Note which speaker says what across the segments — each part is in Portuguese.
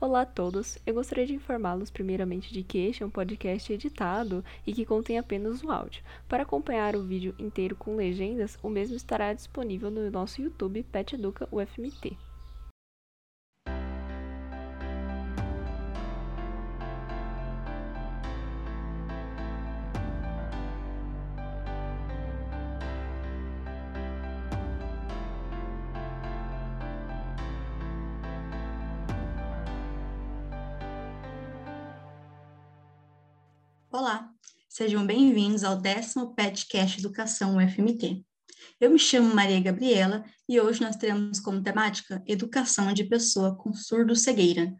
Speaker 1: Olá a todos, eu gostaria de informá-los primeiramente de que este é um podcast editado e que contém apenas o áudio. Para acompanhar o vídeo inteiro com legendas, o mesmo estará disponível no nosso YouTube Pet Educa UFMT.
Speaker 2: Sejam bem-vindos ao décimo PetCast Educação UFMT. Eu me chamo Maria Gabriela e hoje nós teremos como temática Educação de Pessoa com Surdo-Cegueira,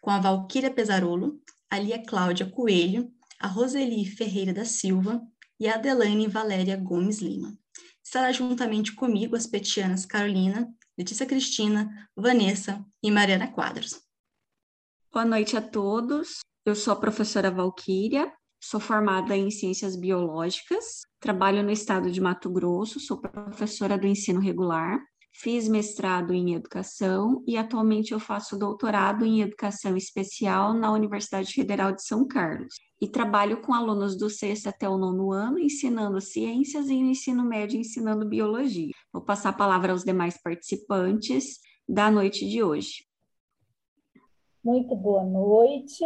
Speaker 2: com a Valquíria Pesarolo, a Lia Cláudia Coelho, a Roseli Ferreira da Silva e a Adelaine Valéria Gomes Lima. Estará juntamente comigo as petianas Carolina, Letícia Cristina, Vanessa e Mariana Quadros.
Speaker 3: Boa noite a todos. Eu sou a professora Valquíria, Sou formada em Ciências Biológicas, trabalho no estado de Mato Grosso, sou professora do ensino regular, fiz mestrado em Educação e atualmente eu faço doutorado em Educação Especial na Universidade Federal de São Carlos. E trabalho com alunos do sexto até o nono ano, ensinando ciências e no ensino médio ensinando biologia. Vou passar a palavra aos demais participantes da noite de hoje.
Speaker 4: Muito boa noite,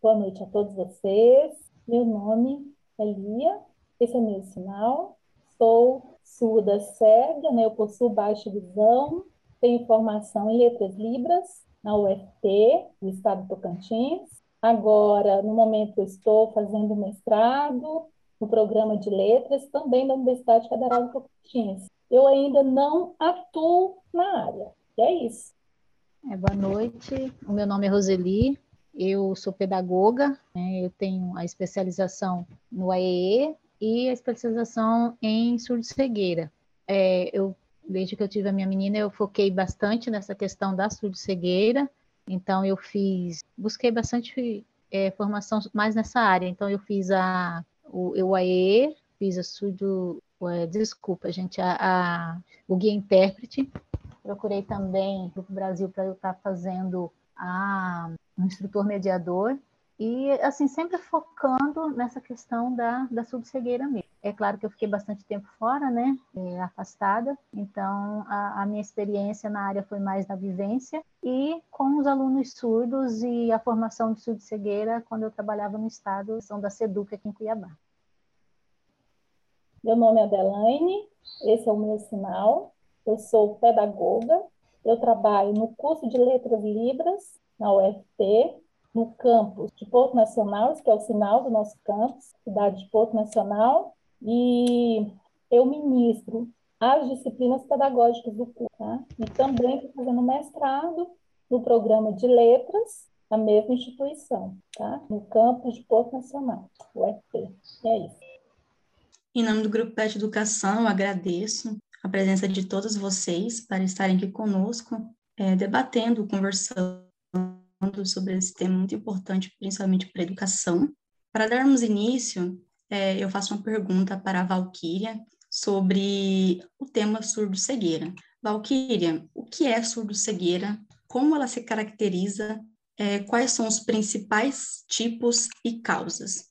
Speaker 4: boa noite a todos vocês. Meu nome é Lia, esse é meu sinal. Sou surda cega, né? eu possuo baixa visão, tenho formação em letras libras na UFT, do estado do Tocantins. Agora, no momento, estou fazendo mestrado no programa de letras, também da Universidade Federal do Tocantins. Eu ainda não atuo na área. E é isso.
Speaker 5: É, boa noite, o meu nome é Roseli, eu sou pedagoga, né, eu tenho a especialização no AEE e a especialização em surdo-cegueira. É, eu, desde que eu tive a minha menina, eu foquei bastante nessa questão da surdo-cegueira, então eu fiz, busquei bastante é, formação mais nessa área, então eu fiz a, o, o AEE, fiz a surdo, desculpa, gente, a, a, o guia intérprete, procurei também o Brasil para eu estar fazendo a um instrutor mediador, e assim, sempre focando nessa questão da, da subcegueira mesmo. É claro que eu fiquei bastante tempo fora, né, é, afastada, então a, a, minha experiência na área foi mais na vivência e com os alunos surdos e a formação de surdo-cegueira quando eu trabalhava no estado, são da SEDUC aqui em Cuiabá.
Speaker 4: Meu nome é Adelaine, esse é o meu sinal, eu sou pedagoga, eu trabalho no curso de Letras Libras na UFT, no campus de Porto Nacional, que é o sinal do nosso campus, cidade de Porto Nacional, e eu ministro as disciplinas pedagógicas do curso, tá? e também estou fazendo mestrado no programa de letras da mesma instituição, tá? no campus de Porto Nacional, UFT. E é isso.
Speaker 2: Em nome do Grupo PET Educação, eu agradeço a presença de todos vocês para estarem aqui conosco, é, debatendo, conversando sobre esse tema muito importante, principalmente para a educação. Para darmos início, é, eu faço uma pergunta para a Valquíria sobre o tema surdo-cegueira. Valquíria, o que é surdo-cegueira? Como ela se caracteriza? É, quais são os principais tipos e causas?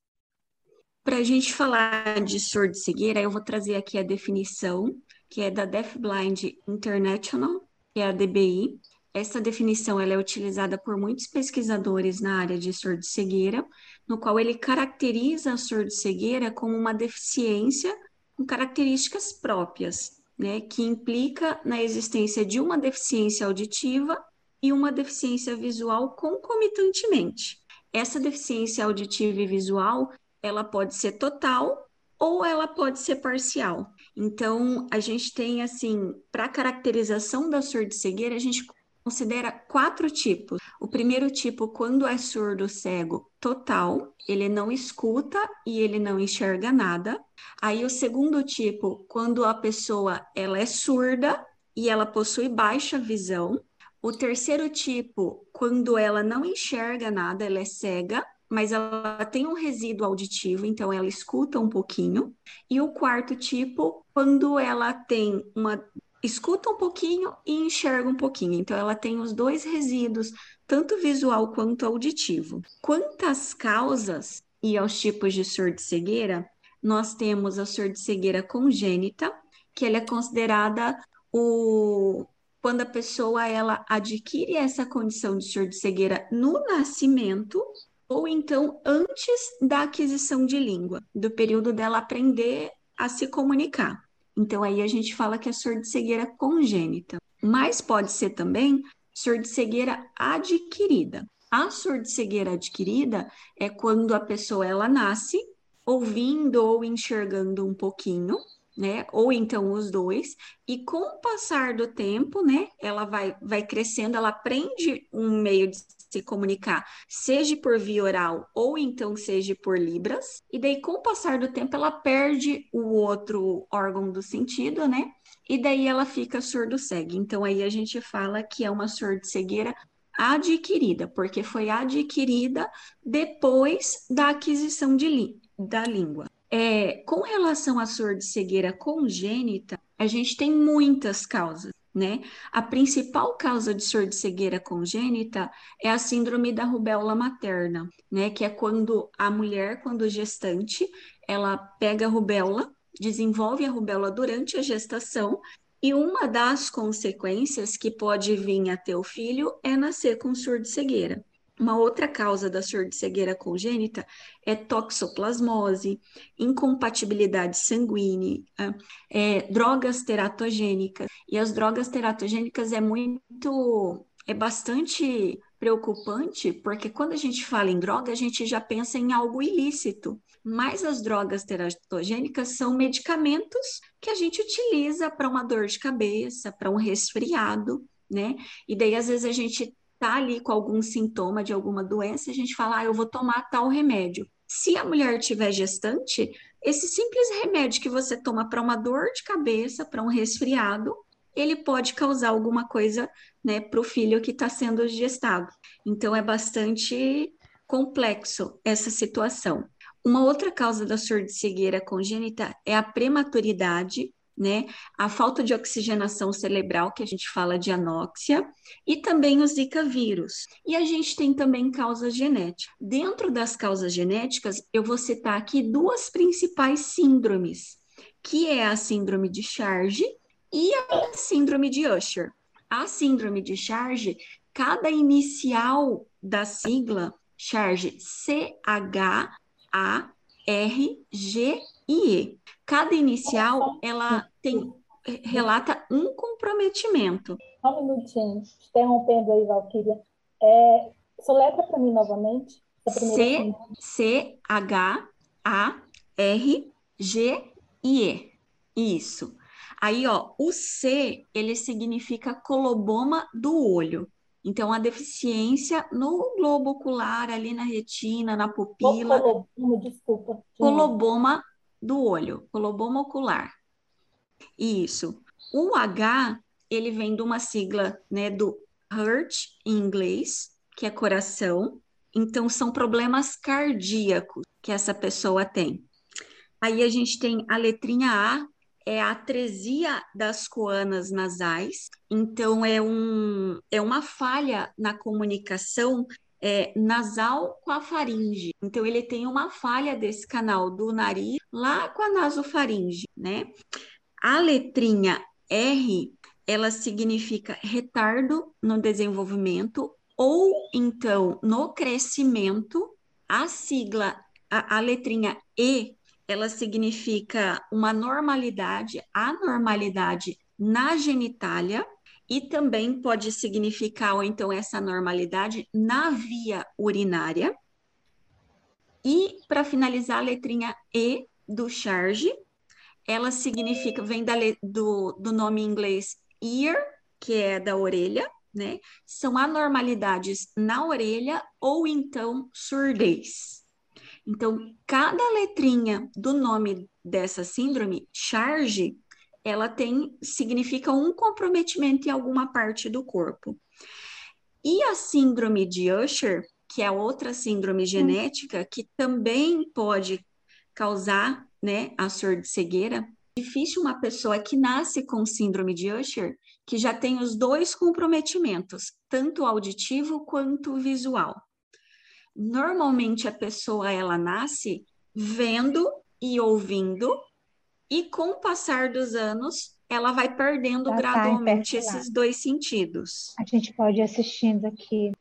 Speaker 3: Para a gente falar de surdo-cegueira, eu vou trazer aqui a definição, que é da Deaf Blind International, que é a DBI, essa definição ela é utilizada por muitos pesquisadores na área de surdo-cegueira, no qual ele caracteriza a surdo-cegueira como uma deficiência com características próprias, né, que implica na existência de uma deficiência auditiva e uma deficiência visual concomitantemente. Essa deficiência auditiva e visual, ela pode ser total ou ela pode ser parcial. Então, a gente tem assim, para caracterização da surdo-cegueira, a gente considera quatro tipos. O primeiro tipo, quando é surdo cego total, ele não escuta e ele não enxerga nada. Aí o segundo tipo, quando a pessoa ela é surda e ela possui baixa visão. O terceiro tipo, quando ela não enxerga nada, ela é cega, mas ela tem um resíduo auditivo, então ela escuta um pouquinho. E o quarto tipo, quando ela tem uma escuta um pouquinho e enxerga um pouquinho. Então, ela tem os dois resíduos tanto visual quanto auditivo. Quantas causas e aos tipos de surdo-cegueira, nós temos a surdo-cegueira congênita, que ela é considerada o quando a pessoa ela adquire essa condição de surdo-cegueira no nascimento ou então antes da aquisição de língua, do período dela aprender a se comunicar. Então aí a gente fala que é surdo-cegueira congênita, mas pode ser também surdo-cegueira adquirida. A surdo-cegueira adquirida é quando a pessoa ela nasce ouvindo ou enxergando um pouquinho, né? Ou então os dois, e com o passar do tempo, né, ela vai, vai crescendo, ela aprende um meio de se comunicar, seja por via oral ou então seja por libras, e daí com o passar do tempo ela perde o outro órgão do sentido, né? E daí ela fica surdo-cega. Então aí a gente fala que é uma surdo-cegueira adquirida, porque foi adquirida depois da aquisição de da língua. É, com relação à surdo-cegueira congênita, a gente tem muitas causas, né? A principal causa de surdo-cegueira congênita é a síndrome da rubéola materna, né? Que é quando a mulher, quando gestante, ela pega a rubéola, desenvolve a rubéola durante a gestação e uma das consequências que pode vir a ter o filho é nascer com surdo-cegueira. Uma outra causa da surdo-cegueira congênita é toxoplasmose, incompatibilidade sanguínea, é, drogas teratogênicas. E as drogas teratogênicas é muito, é bastante preocupante, porque quando a gente fala em droga, a gente já pensa em algo ilícito. Mas as drogas teratogênicas são medicamentos que a gente utiliza para uma dor de cabeça, para um resfriado, né? E daí, às vezes, a gente está ali com algum sintoma de alguma doença, a gente fala, ah, eu vou tomar tal remédio. Se a mulher tiver gestante, esse simples remédio que você toma para uma dor de cabeça, para um resfriado, ele pode causar alguma coisa né, para o filho que está sendo gestado. Então, é bastante complexo essa situação. Uma outra causa da surdo-cegueira congênita é a prematuridade né? A falta de oxigenação cerebral, que a gente fala de anóxia, e também o Zika vírus. E a gente tem também causas genéticas. Dentro das causas genéticas, eu vou citar aqui duas principais síndromes, que é a síndrome de Charge e a síndrome de Usher. A síndrome de Charge, cada inicial da sigla Charge C-H-A-R-G-I-E. Cada inicial, ela tem relata um comprometimento.
Speaker 4: Só um minutinho, interrompendo aí, Valquíria. É, soletra para mim novamente.
Speaker 3: C, C, H, A, R, G, I, E. Isso. Aí, ó, o C, ele significa coloboma do olho. Então, a deficiência no globo ocular, ali na retina, na pupila.
Speaker 4: Coloboma, desculpa.
Speaker 3: Coloboma do olho, coloboma ocular. Isso. O H, ele vem de uma sigla, né, do heart em inglês, que é coração. Então, são problemas cardíacos que essa pessoa tem. Aí a gente tem a letrinha A, é a atresia das coanas nasais. Então, é, um, é uma falha na comunicação é, nasal com a faringe. Então, ele tem uma falha desse canal do nariz lá com a nasofaringe, né? A letrinha R, ela significa retardo no desenvolvimento ou então no crescimento. A sigla, a, a letrinha E, ela significa uma normalidade, anormalidade na genitália e também pode significar, ou então, essa normalidade na via urinária. E, para finalizar, a letrinha E do charge, ela significa, vem da, do, do nome em inglês ear, que é da orelha, né? São anormalidades na orelha ou então surdez. Então, cada letrinha do nome dessa síndrome, charge, ela tem significa um comprometimento em alguma parte do corpo. E a síndrome de Usher, que é outra síndrome genética que também pode causar, né, a surdo-cegueira, difícil uma pessoa que nasce com síndrome de Usher, que já tem os dois comprometimentos, tanto auditivo quanto visual. Normalmente a pessoa ela nasce vendo e ouvindo, e com o passar dos anos, ela vai perdendo tá gradualmente tá esses dois sentidos.
Speaker 5: A gente pode ir assistindo aqui.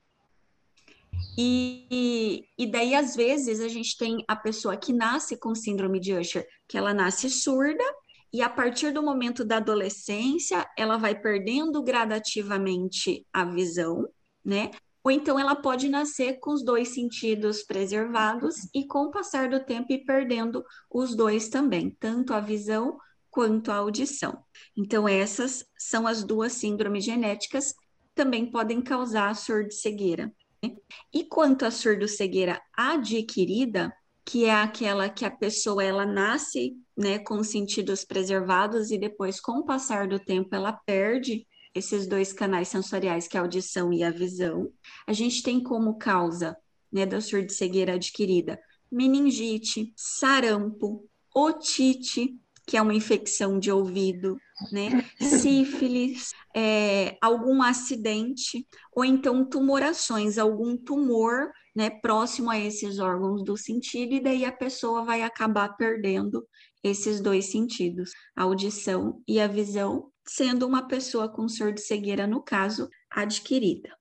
Speaker 3: E, e daí, às vezes, a gente tem a pessoa que nasce com síndrome de Usher, que ela nasce surda, e a partir do momento da adolescência, ela vai perdendo gradativamente a visão, né? Ou então ela pode nascer com os dois sentidos preservados e com o passar do tempo ir perdendo os dois também, tanto a visão quanto a audição. Então essas são as duas síndromes genéticas também podem causar surdo-cegueira. Né? E quanto à surdo-cegueira adquirida, que é aquela que a pessoa ela nasce, né, com os sentidos preservados e depois com o passar do tempo ela perde esses dois canais sensoriais, que é a audição e a visão. A gente tem como causa né, da surdo-cegueira adquirida meningite, sarampo, otite, que é uma infecção de ouvido, né? Sífilis, é, algum acidente, ou então tumorações, algum tumor, né, próximo a esses órgãos do sentido, e daí a pessoa vai acabar perdendo esses dois sentidos, a audição e a visão, sendo uma pessoa com surdo-cegueira, no caso, adquirida.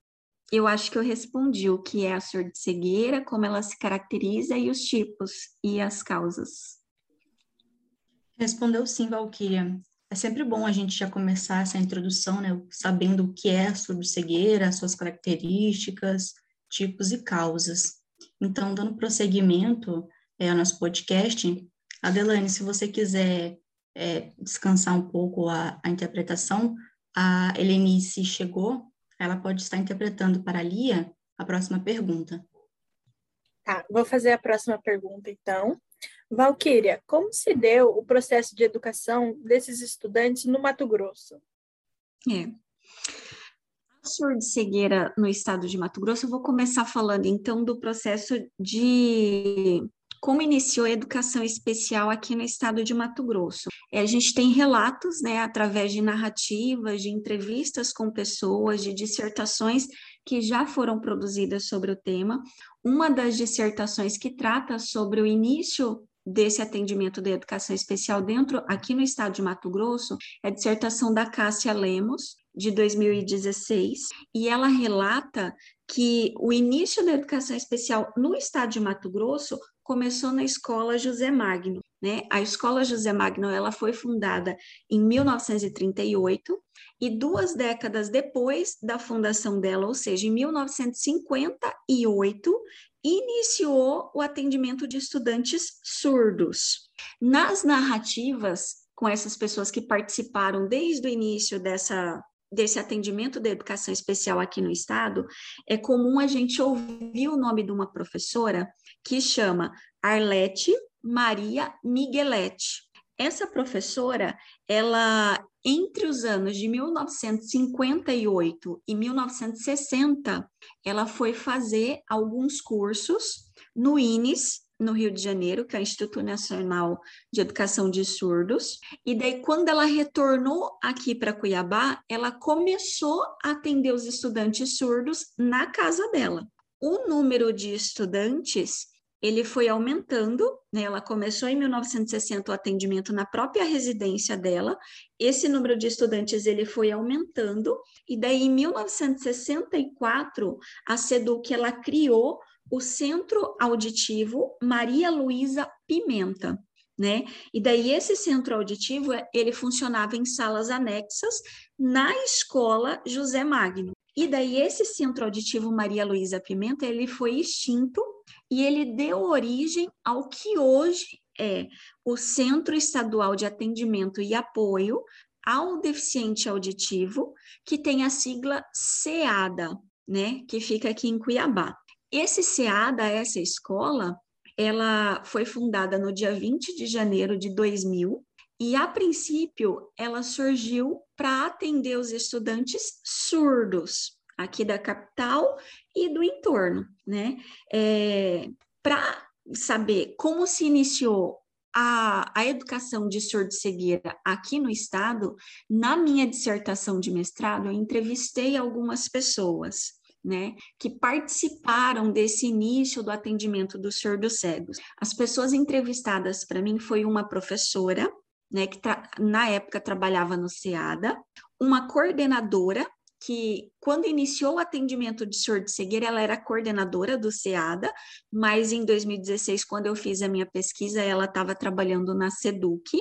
Speaker 3: Eu acho que eu respondi o que é a surdo-cegueira, como ela se caracteriza e os tipos e as causas.
Speaker 2: Respondeu sim, Valquíria. É sempre bom a gente já começar essa introdução, né, sabendo o que é a surdo-cegueira, suas características, tipos e causas. Então, dando prosseguimento é, ao nosso podcast, Adelane, se você quiser é, descansar um pouco a, a interpretação, a Helenice chegou, ela pode estar interpretando para a Lia a próxima pergunta.
Speaker 6: Tá, vou fazer a próxima pergunta, então. Valquíria, como se deu o processo de educação desses estudantes no Mato Grosso?
Speaker 3: É. A surdo-cegueira no estado de Mato Grosso, eu vou começar falando, então, do processo de como iniciou a educação especial aqui no estado de Mato Grosso. É, a gente tem relatos, né, através de narrativas, de entrevistas com pessoas, de dissertações que já foram produzidas sobre o tema. Uma das dissertações que trata sobre o início desse atendimento de educação especial dentro aqui no estado de Mato Grosso é a dissertação da Cássia Lemos de 2016 e ela relata que o início da educação especial no estado de Mato Grosso começou na escola José Magno, né? A escola José Magno, ela foi fundada em 1938 e duas décadas depois da fundação dela, ou seja, em 1958, iniciou o atendimento de estudantes surdos. Nas narrativas com essas pessoas que participaram desde o início dessa desse atendimento da educação especial aqui no estado, é comum a gente ouvir o nome de uma professora que chama Arlete Maria Miguelete. Essa professora, ela entre os anos de 1958 e 1960, ela foi fazer alguns cursos no INES, no Rio de Janeiro, que é o Instituto Nacional de Educação de Surdos. E daí, quando ela retornou aqui para Cuiabá, ela começou a atender os estudantes surdos na casa dela. O número de estudantes ele foi aumentando, né? Ela começou em 1960 o atendimento na própria residência dela. Esse número de estudantes ele foi aumentando e daí em 1964 a Seduc ela criou o Centro Auditivo Maria Luísa Pimenta, né? E daí esse centro auditivo, ele funcionava em salas anexas na escola José Magno. E daí esse centro auditivo Maria Luísa Pimenta, ele foi extinto e ele deu origem ao que hoje é o Centro Estadual de Atendimento e Apoio ao Deficiente Auditivo, que tem a sigla SEADA, né, que fica aqui em Cuiabá. Esse SEADA, essa escola, ela foi fundada no dia 20 de janeiro de 2000 e, a princípio, ela surgiu para atender os estudantes surdos aqui da capital e do entorno, né? É, para saber como se iniciou a, a educação de surdo-cegueira aqui no estado, na minha dissertação de mestrado, eu entrevistei algumas pessoas, né, que participaram desse início do atendimento dos surdos cegos. As pessoas entrevistadas para mim foi uma professora, né, que na época trabalhava no SEADA, uma coordenadora que quando iniciou o atendimento de surdo-cegueira, ela era coordenadora do SEADA, mas em 2016, quando eu fiz a minha pesquisa, ela estava trabalhando na SEDUC,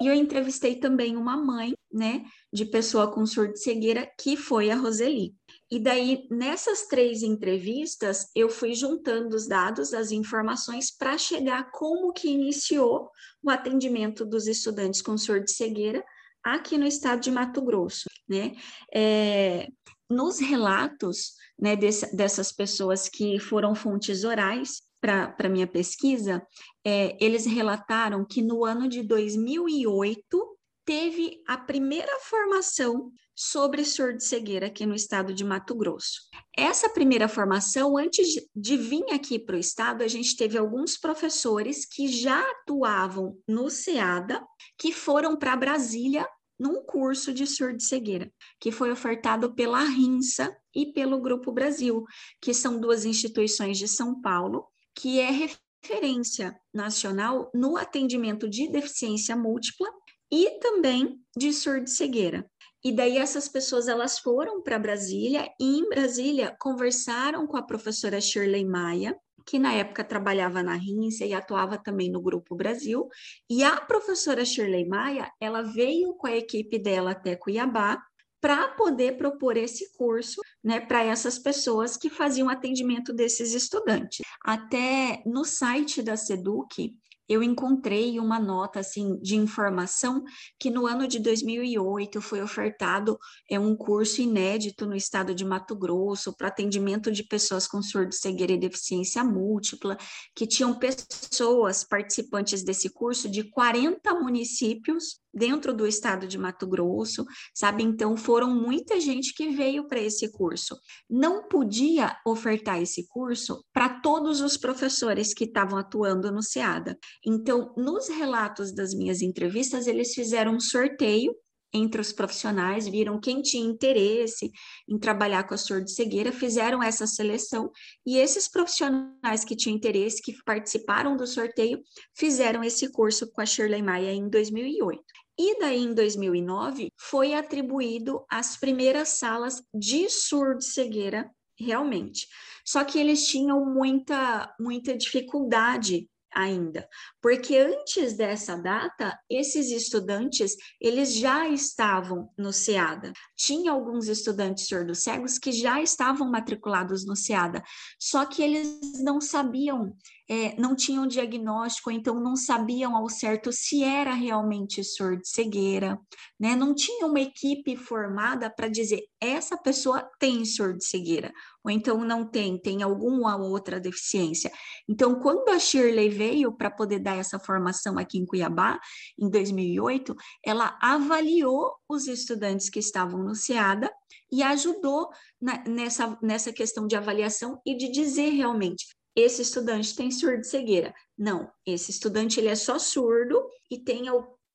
Speaker 3: e eu entrevistei também uma mãe, né, de pessoa com surdo-cegueira, que foi a Roseli. E daí, nessas três entrevistas, eu fui juntando os dados, as informações, para chegar como que iniciou o atendimento dos estudantes com surdo-cegueira, aqui no estado de Mato Grosso, né? É, nos relatos né, desse, dessas pessoas que foram fontes orais para minha pesquisa, é, eles relataram que no ano de 2008 teve a primeira formação sobre surdo-cegueira aqui no estado de Mato Grosso. Essa primeira formação, antes de vir aqui para o estado, a gente teve alguns professores que já atuavam no SEADA, que foram para Brasília num curso de surdo-cegueira, que foi ofertado pela RINSA e pelo Grupo Brasil, que são duas instituições de São Paulo, que é referência nacional no atendimento de deficiência múltipla e também de surdo-cegueira. E daí essas pessoas elas foram para Brasília e em Brasília conversaram com a professora Shirley Maia, que na época trabalhava na RINSA e atuava também no Grupo Brasil, e a professora Shirley Maia, ela veio com a equipe dela até Cuiabá para poder propor esse curso né, para essas pessoas que faziam atendimento desses estudantes. Até no site da SEDUC, eu encontrei uma nota assim de informação que no ano de 2008 foi ofertado é um curso inédito no estado de Mato Grosso para atendimento de pessoas com surdo, cegueira e deficiência múltipla, que tinham pessoas participantes desse curso de 40 municípios dentro do estado de Mato Grosso, sabe? Então foram muita gente que veio para esse curso. Não podia ofertar esse curso para todos os professores que estavam atuando no SEADA. Então, nos relatos das minhas entrevistas, eles fizeram um sorteio entre os profissionais, viram quem tinha interesse em trabalhar com a surdo-cegueira, fizeram essa seleção, e esses profissionais que tinham interesse, que participaram do sorteio, fizeram esse curso com a Shirley Maia em 2008. E daí, em 2009, foi atribuído as primeiras salas de surdo-cegueira, realmente. Só que eles tinham muita, muita dificuldade ainda, porque antes dessa data, esses estudantes, eles já estavam no SEADA. Tinha alguns estudantes surdos cegos que já estavam matriculados no SEADA, só que eles não sabiam é, não tinham diagnóstico, então não sabiam ao certo se era realmente surdo-cegueira, né? Não tinha uma equipe formada para dizer essa pessoa tem surdo-cegueira, ou então não tem, tem alguma outra deficiência. Então, quando a Shirley veio para poder dar essa formação aqui em Cuiabá, em 2008, ela avaliou os estudantes que estavam no SEADA e ajudou na, nessa, nessa questão de avaliação e de dizer realmente esse estudante tem surdo cegueira. Não, esse estudante ele é só surdo e tem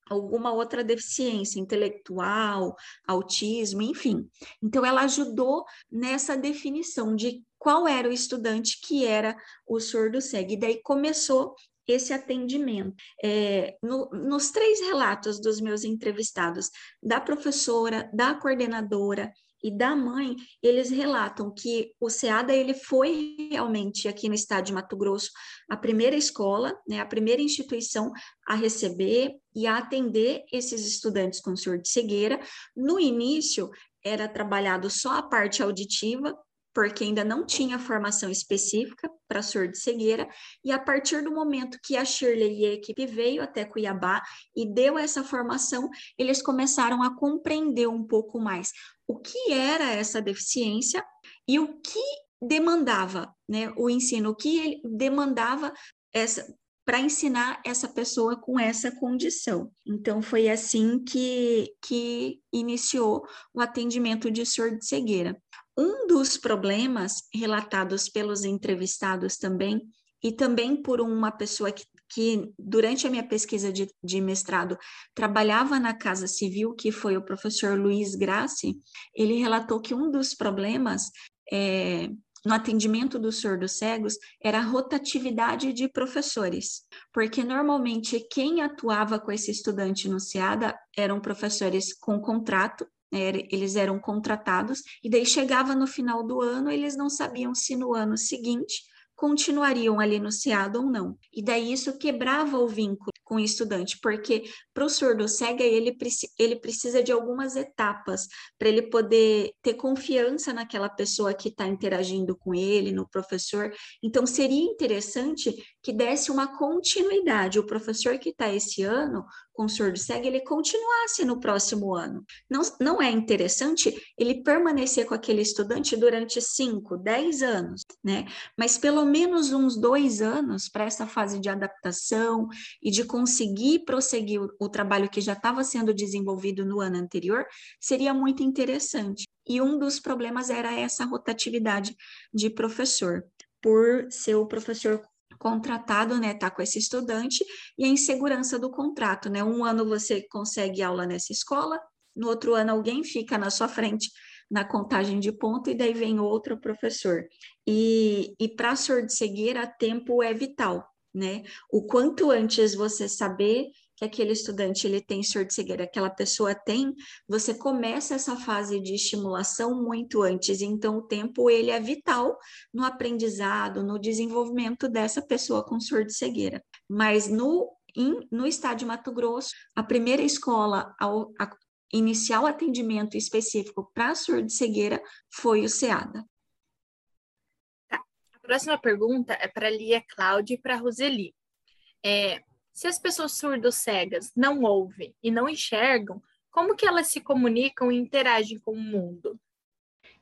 Speaker 3: alguma outra deficiência intelectual, autismo, enfim. Então ela ajudou nessa definição de qual era o estudante que era o surdo cego. E daí começou esse atendimento. É, no, nos três relatos dos meus entrevistados, da professora, da coordenadora e da mãe, eles relatam que o SEADA ele foi realmente aqui no estado de Mato Grosso a primeira escola, né, a primeira instituição a receber e a atender esses estudantes com surdo cegueira. No início era trabalhado só a parte auditiva, porque ainda não tinha formação específica para surdo cegueira, e a partir do momento que a Shirley e a equipe veio até Cuiabá e deu essa formação, eles começaram a compreender um pouco mais o que era essa deficiência e o que demandava, né, o ensino, o que ele demandava essa para ensinar essa pessoa com essa condição. Então, foi assim que, que iniciou o atendimento de surdo-cegueira. Um dos problemas relatados pelos entrevistados também, e também por uma pessoa que que durante a minha pesquisa de, de mestrado trabalhava na Casa Civil, que foi o professor Luiz Grassi, ele relatou que um dos problemas é, no atendimento dos cegos era a rotatividade de professores, porque normalmente quem atuava com esse estudante no CIADA eram professores com contrato, eles eram contratados, e daí chegava no final do ano, eles não sabiam se no ano seguinte continuariam ali no CIADA ou não. E daí isso quebrava o vínculo com o estudante, porque para o surdo cego ele, ele precisa de algumas etapas para ele poder ter confiança naquela pessoa que está interagindo com ele, no professor. Então seria interessante que desse uma continuidade. O professor que está esse ano com surdo cego, ele continuasse no próximo ano. Não, não é interessante ele permanecer com aquele estudante durante 5, 10 anos, né? Mas pelo menos uns dois anos para essa fase de adaptação e de conseguir prosseguir o, o trabalho que já estava sendo desenvolvido no ano anterior, seria muito interessante. E um dos problemas era essa rotatividade de professor por ser o professor contratado, né, tá com esse estudante e a insegurança do contrato, né? Um ano você consegue aula nessa escola, no outro ano alguém fica na sua frente na contagem de ponto e daí vem outro professor. E, e para surdo-cegueira, tempo é vital, né? O quanto antes você saber que aquele estudante ele tem surdo-cegueira, aquela pessoa tem, você começa essa fase de estimulação muito antes, então o tempo ele é vital no aprendizado, no desenvolvimento dessa pessoa com surdo-cegueira. Mas no in, no estado de Mato Grosso, a primeira escola ao a, iniciar o atendimento específico para surdo-cegueira foi o SEADA.
Speaker 6: Tá. A próxima pergunta é para Lia Cláudia e para Roseli. É, se as pessoas surdo-cegas não ouvem e não enxergam, como que elas se comunicam e interagem com o mundo?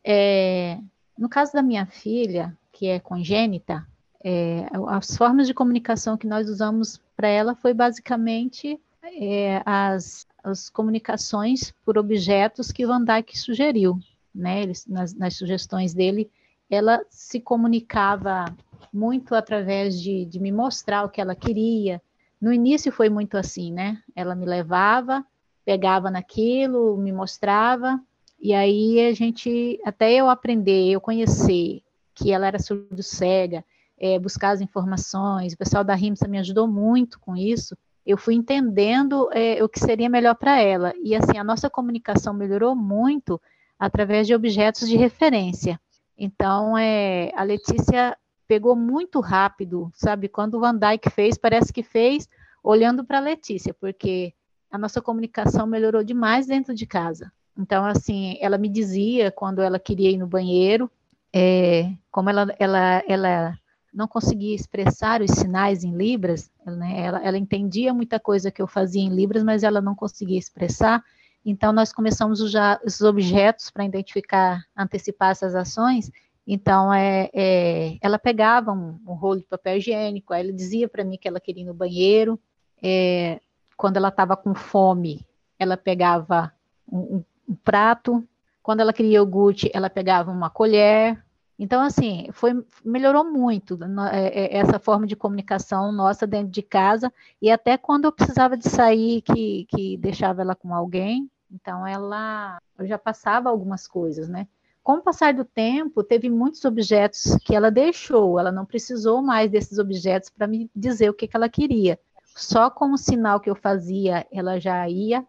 Speaker 5: É, no caso da minha filha, que é congênita, é, as formas de comunicação que nós usamos para ela foi basicamente é, as, as comunicações por objetos que Van Dyck sugeriu, né? Ele, nas, nas, sugestões dele, ela se comunicava muito através de, de me mostrar o que ela queria, no início foi muito assim, né? Ela me levava, pegava naquilo, me mostrava, e aí a gente, até eu aprender, eu conhecer que ela era surdo-cega, é, buscar as informações, o pessoal da RIMSA me ajudou muito com isso, eu fui entendendo é, o que seria melhor para ela. E assim, a nossa comunicação melhorou muito através de objetos de referência. Então, é, a Letícia pegou muito rápido, sabe? Quando o Van Dyke fez, parece que fez olhando para a Letícia, porque a nossa comunicação melhorou demais dentro de casa. Então, assim, ela me dizia quando ela queria ir no banheiro, é, como ela, ela, ela não conseguia expressar os sinais em libras, né, ela, ela entendia muita coisa que eu fazia em libras, mas ela não conseguia expressar. Então, nós começamos usar esses objetos para identificar, antecipar essas ações, então, é, é, ela pegava um, um, rolo de papel higiênico, aí ela dizia para mim que ela queria ir no banheiro. É, quando ela estava com fome, ela pegava um, um, prato. Quando ela queria iogurte, ela pegava uma colher. Então, assim, foi, melhorou muito é, é, essa forma de comunicação nossa dentro de casa. E até quando eu precisava de sair, que, que deixava ela com alguém, então ela eu já passava algumas coisas, né? Com o passar do tempo, teve muitos objetos que ela deixou, ela não precisou mais desses objetos para me dizer o que, que ela queria. Só com o sinal que eu fazia, ela já ia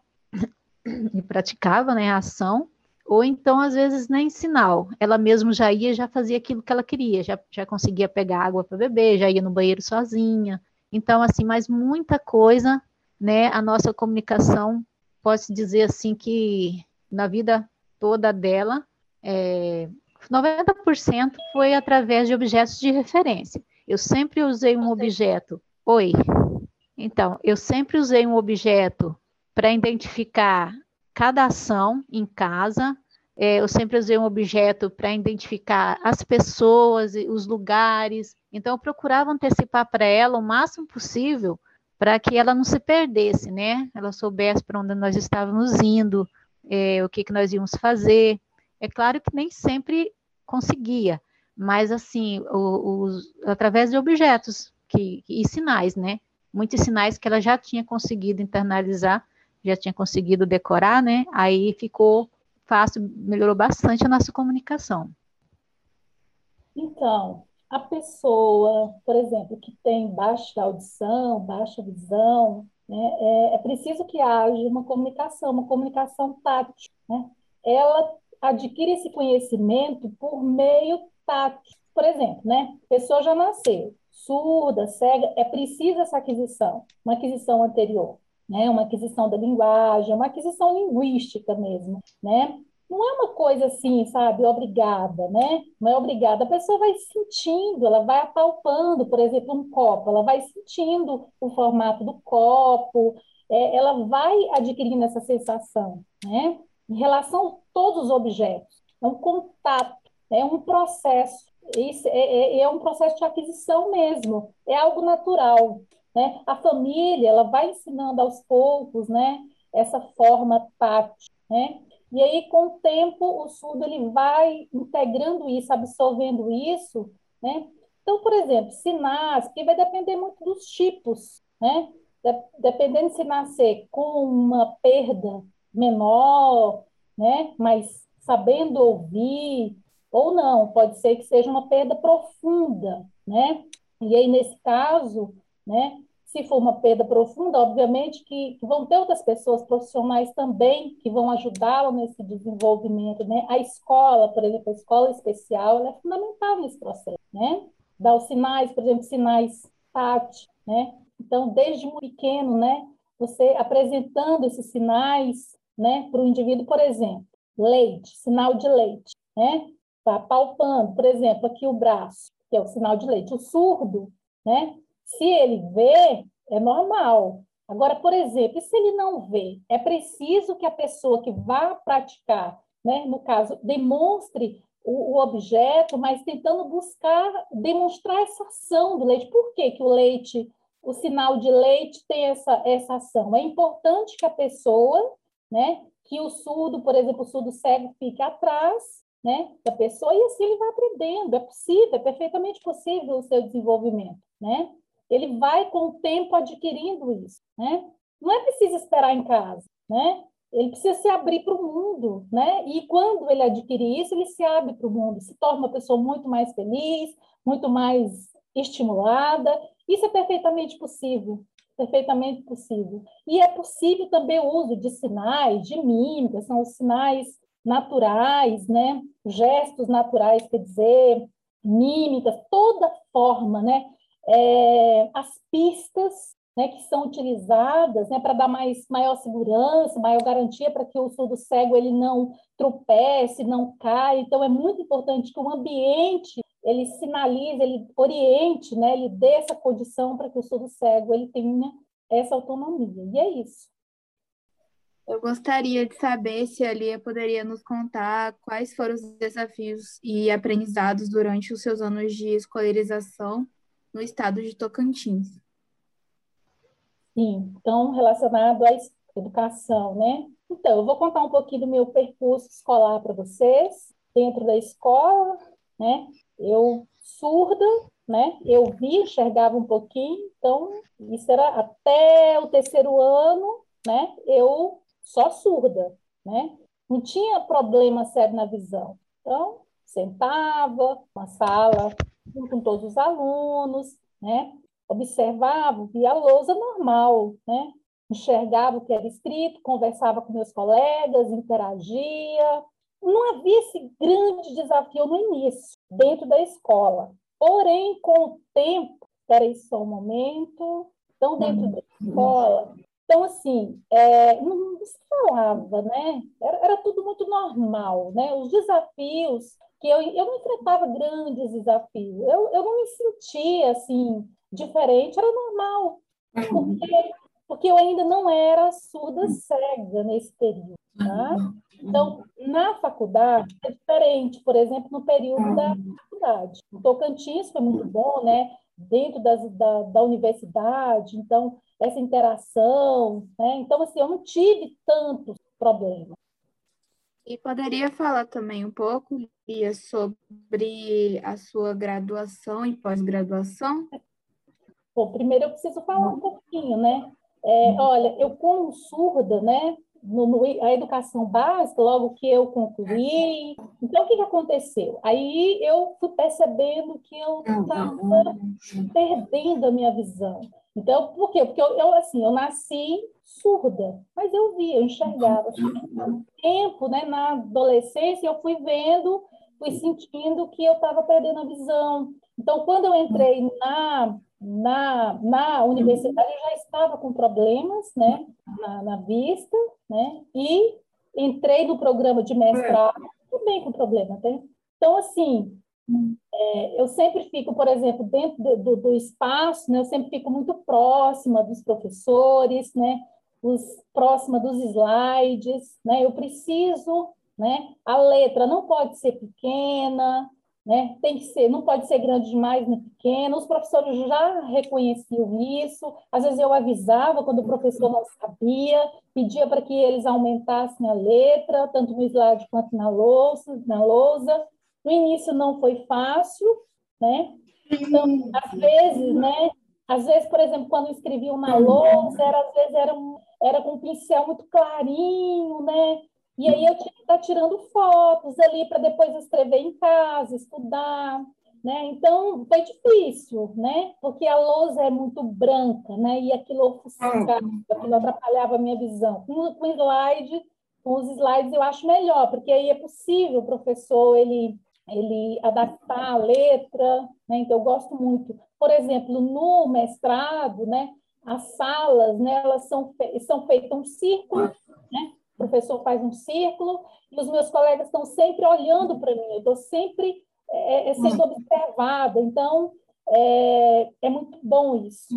Speaker 5: e praticava né, a ação, ou então, às vezes, nem sinal. Ela mesma já ia já fazia aquilo que ela queria, já, já conseguia pegar água para beber, já ia no banheiro sozinha. Então, assim, mas muita coisa, né? A nossa comunicação, pode dizer assim que na vida toda dela, é, 90% foi através de objetos de referência. Eu sempre usei um objeto. Oi. Então, eu sempre usei um objeto para identificar cada ação em casa. É, eu sempre usei um objeto para identificar as pessoas, os lugares. Então, eu procurava antecipar para ela o máximo possível para que ela não se perdesse, né? Ela soubesse para onde nós estávamos indo, é, o que, que nós íamos fazer. É claro que nem sempre conseguia, mas assim, o, através de objetos que, e sinais, né? muitos sinais que ela já tinha conseguido internalizar, já tinha conseguido decorar, né? Aí ficou fácil, melhorou bastante a nossa comunicação.
Speaker 4: Então, a pessoa, por exemplo, que tem baixa audição, baixa visão, né, é, é preciso que haja uma comunicação, uma comunicação tátil. Né? Ela adquire esse conhecimento por meio tátil. Por exemplo, né, a pessoa já nasceu surda, cega, é preciso essa aquisição, uma aquisição anterior, né, uma aquisição da linguagem, uma aquisição linguística mesmo, né? não é uma coisa assim, sabe, obrigada, né? Não é obrigada. A pessoa vai sentindo, ela vai apalpando, por exemplo, um copo, ela vai sentindo o formato do copo, é, ela vai adquirindo essa sensação, né? Em relação a todos os objetos, é um contato, é um processo, isso é, é, é um processo de aquisição mesmo, é algo natural, né? A família, ela vai ensinando aos poucos, né? Essa forma tátil, né? E aí, com o tempo, o surdo ele vai integrando isso, absorvendo isso, né? Então, por exemplo, sinais, que vai depender muito dos tipos, né? Dependendo se nascer com uma perda menor, né? Mas sabendo ouvir, ou não, pode ser que seja uma perda profunda, né? E aí, nesse caso, né? Se for uma perda profunda, obviamente que, vão ter outras pessoas profissionais também que vão ajudá-lo nesse desenvolvimento, né? A escola, por exemplo, a escola especial, é fundamental nesse processo, né? Dar os sinais, por exemplo, sinais TAT, né? Então, desde muito pequeno, né? Você apresentando esses sinais, né? Para o indivíduo, por exemplo, leite, sinal de leite, né? Tá palpando, por exemplo, aqui o braço, que é o sinal de leite. O surdo, né? Se ele vê, é normal. Agora, por exemplo, e se ele não vê? É preciso que a pessoa que vá praticar, né, no caso, demonstre o, o, objeto, mas tentando buscar demonstrar essa ação do leite. Por que, que o leite, o sinal de leite tem essa, essa ação? É importante que a pessoa, né, que o surdo, por exemplo, o surdo cego fique atrás né, da pessoa e assim ele vai aprendendo. É possível, é perfeitamente possível o seu desenvolvimento, né? ele vai com o tempo adquirindo isso, né? Não é preciso esperar em casa, né? Ele precisa se abrir para o mundo, né? E quando ele adquire isso, ele se abre para o mundo, se torna uma pessoa muito mais feliz, muito mais estimulada. Isso é perfeitamente possível, perfeitamente possível. E é possível também o uso de sinais, de mímica, são os sinais naturais, né? Gestos naturais, quer dizer, mímicas, toda forma, né? é, as pistas né, que são utilizadas né, para dar mais, maior segurança, maior garantia para que o surdo cego ele não tropece, não caia. Então, é muito importante que o ambiente ele sinalize, ele oriente, né, ele dê essa condição para que o surdo cego ele tenha essa autonomia. E é isso.
Speaker 7: Eu gostaria de saber se a Lia poderia nos contar quais foram os desafios e aprendizados durante os seus anos de escolarização no estado de Tocantins.
Speaker 4: Sim, então relacionado à educação, né? Então, eu vou contar um pouquinho do meu percurso escolar para vocês. Dentro da escola, né? Eu surda, né? Eu vi, enxergava um pouquinho, então isso era até o terceiro ano, né? Eu só surda, né? Não tinha problema sério na visão. Então, sentava, uma sala com todos os alunos, né? observava, via a lousa normal, né? enxergava o que era escrito, conversava com meus colegas, interagia. Não havia esse grande desafio no início, dentro da escola. Porém, com o tempo, aí só um momento, então, dentro da escola, então, assim, é, não se falava, né? Era, era, tudo muito normal, né? Os desafios que eu, eu não enfrentava grandes desafios, eu, eu não me sentia assim diferente, era normal, uhum. porque, porque eu ainda não era surda cega nesse período. Tá? Então, na faculdade é diferente, por exemplo, no período da faculdade. O Tocantins foi muito bom, né? Dentro das, da, da universidade, então, essa interação, né? Então, assim, eu não tive tantos problemas.
Speaker 7: E poderia falar também um pouco, Lia, sobre a sua graduação e pós-graduação?
Speaker 4: Bom, primeiro eu preciso falar um pouquinho, né? É, olha, eu como surda, né? No, no, a educação básica, logo que eu concluí. Então, o que, que aconteceu? Aí eu fui percebendo que eu estava perdendo a minha visão. Então, por quê? Porque eu, eu, assim, eu nasci surda, mas eu via, eu enxergava. Tempo, né, na adolescência, eu fui vendo, fui sentindo que eu estava perdendo a visão. Então, quando eu entrei na na, na universidade eu já estava com problemas né, na, na vista, né, e entrei no programa de mestrado também com problema. Né? Então, assim, é, eu sempre fico, por exemplo, dentro do, do, espaço, né, eu sempre fico muito próxima dos professores, né, os, próxima dos slides, né, eu preciso, né, a letra não pode ser pequena, né? Tem que ser, não pode ser grande demais nem pequeno. Os professores já reconheciam isso. Às vezes eu avisava quando o professor não sabia, pedia para que eles aumentassem a letra, tanto no slide quanto na lousa, na lousa. No início não foi fácil, né? Então, às vezes, né? Às vezes, por exemplo, quando eu escrevia uma lousa, era, às vezes era, um, era com um pincel muito clarinho, né? E aí eu tinha que estar tirando fotos ali para depois escrever em casa, estudar, né? Então foi difícil, né? Porque a lousa é muito branca, né? E aquilo ofuscava, aquilo atrapalhava a minha visão. Com, com slide, com os slides eu acho melhor, porque aí é possível o professor ele ele adaptar a letra, né? Então eu gosto muito. Por exemplo, no mestrado, né? As salas, né? Elas são, fe são feitas um círculo, né? O professor faz um círculo e os meus colegas estão sempre olhando para mim, eu estou sempre é, é, sendo observada. Então, é, é muito bom isso.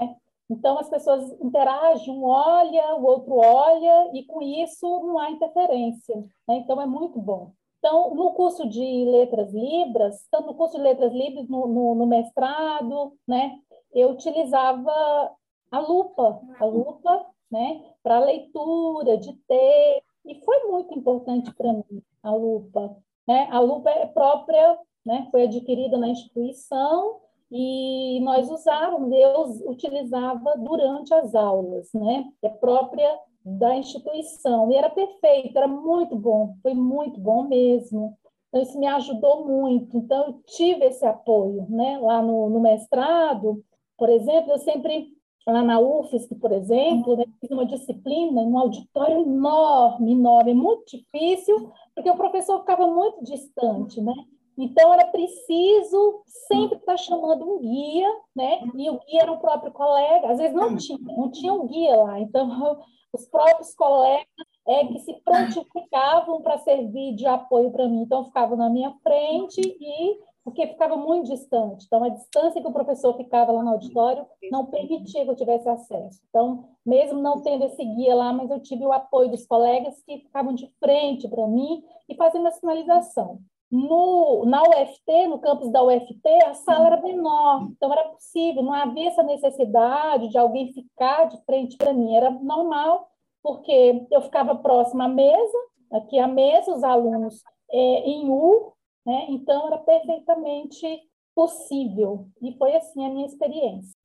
Speaker 4: Né? Então, as pessoas interagem, um olha, o outro olha, e com isso não há interferência. Né? Então, é muito bom. Então, no curso de Letras Libras, tanto no curso de Letras Libras, no, no, no mestrado, né, eu utilizava a lupa, a lupa né, para leitura de texto, e foi muito importante para mim a lupa. Né? A lupa é própria, né, foi adquirida na instituição e nós usávamos, eu utilizava durante as aulas, né? É própria da instituição e era perfeito, era muito bom, foi muito bom mesmo. Então isso me ajudou muito. Então eu tive esse apoio, né? Lá no, no mestrado, por exemplo, eu sempre lá na UFSC, por exemplo, né, fiz uma disciplina um auditório enorme, enorme, muito difícil, porque o professor ficava muito distante, né? Então, era preciso sempre estar chamando um guia, né? E o guia era o próprio colega. Às vezes não tinha, não tinha um guia lá. Então, os próprios colegas é que se prontificavam para servir de apoio para mim. Então, ficavam na minha frente e porque ficava muito distante. Então, a distância que o professor ficava lá no auditório não permitia que eu tivesse acesso. Então, mesmo não tendo esse guia lá, mas eu tive o apoio dos colegas que ficavam de frente para mim e fazendo a sinalização. No, na UFT, no campus da UFT, a sala era menor, então era possível, não havia essa necessidade de alguém ficar de frente para mim, era normal, porque eu ficava próxima à mesa, aqui à mesa, os alunos é, em U, né? Então, era perfeitamente possível. E foi assim a minha experiência.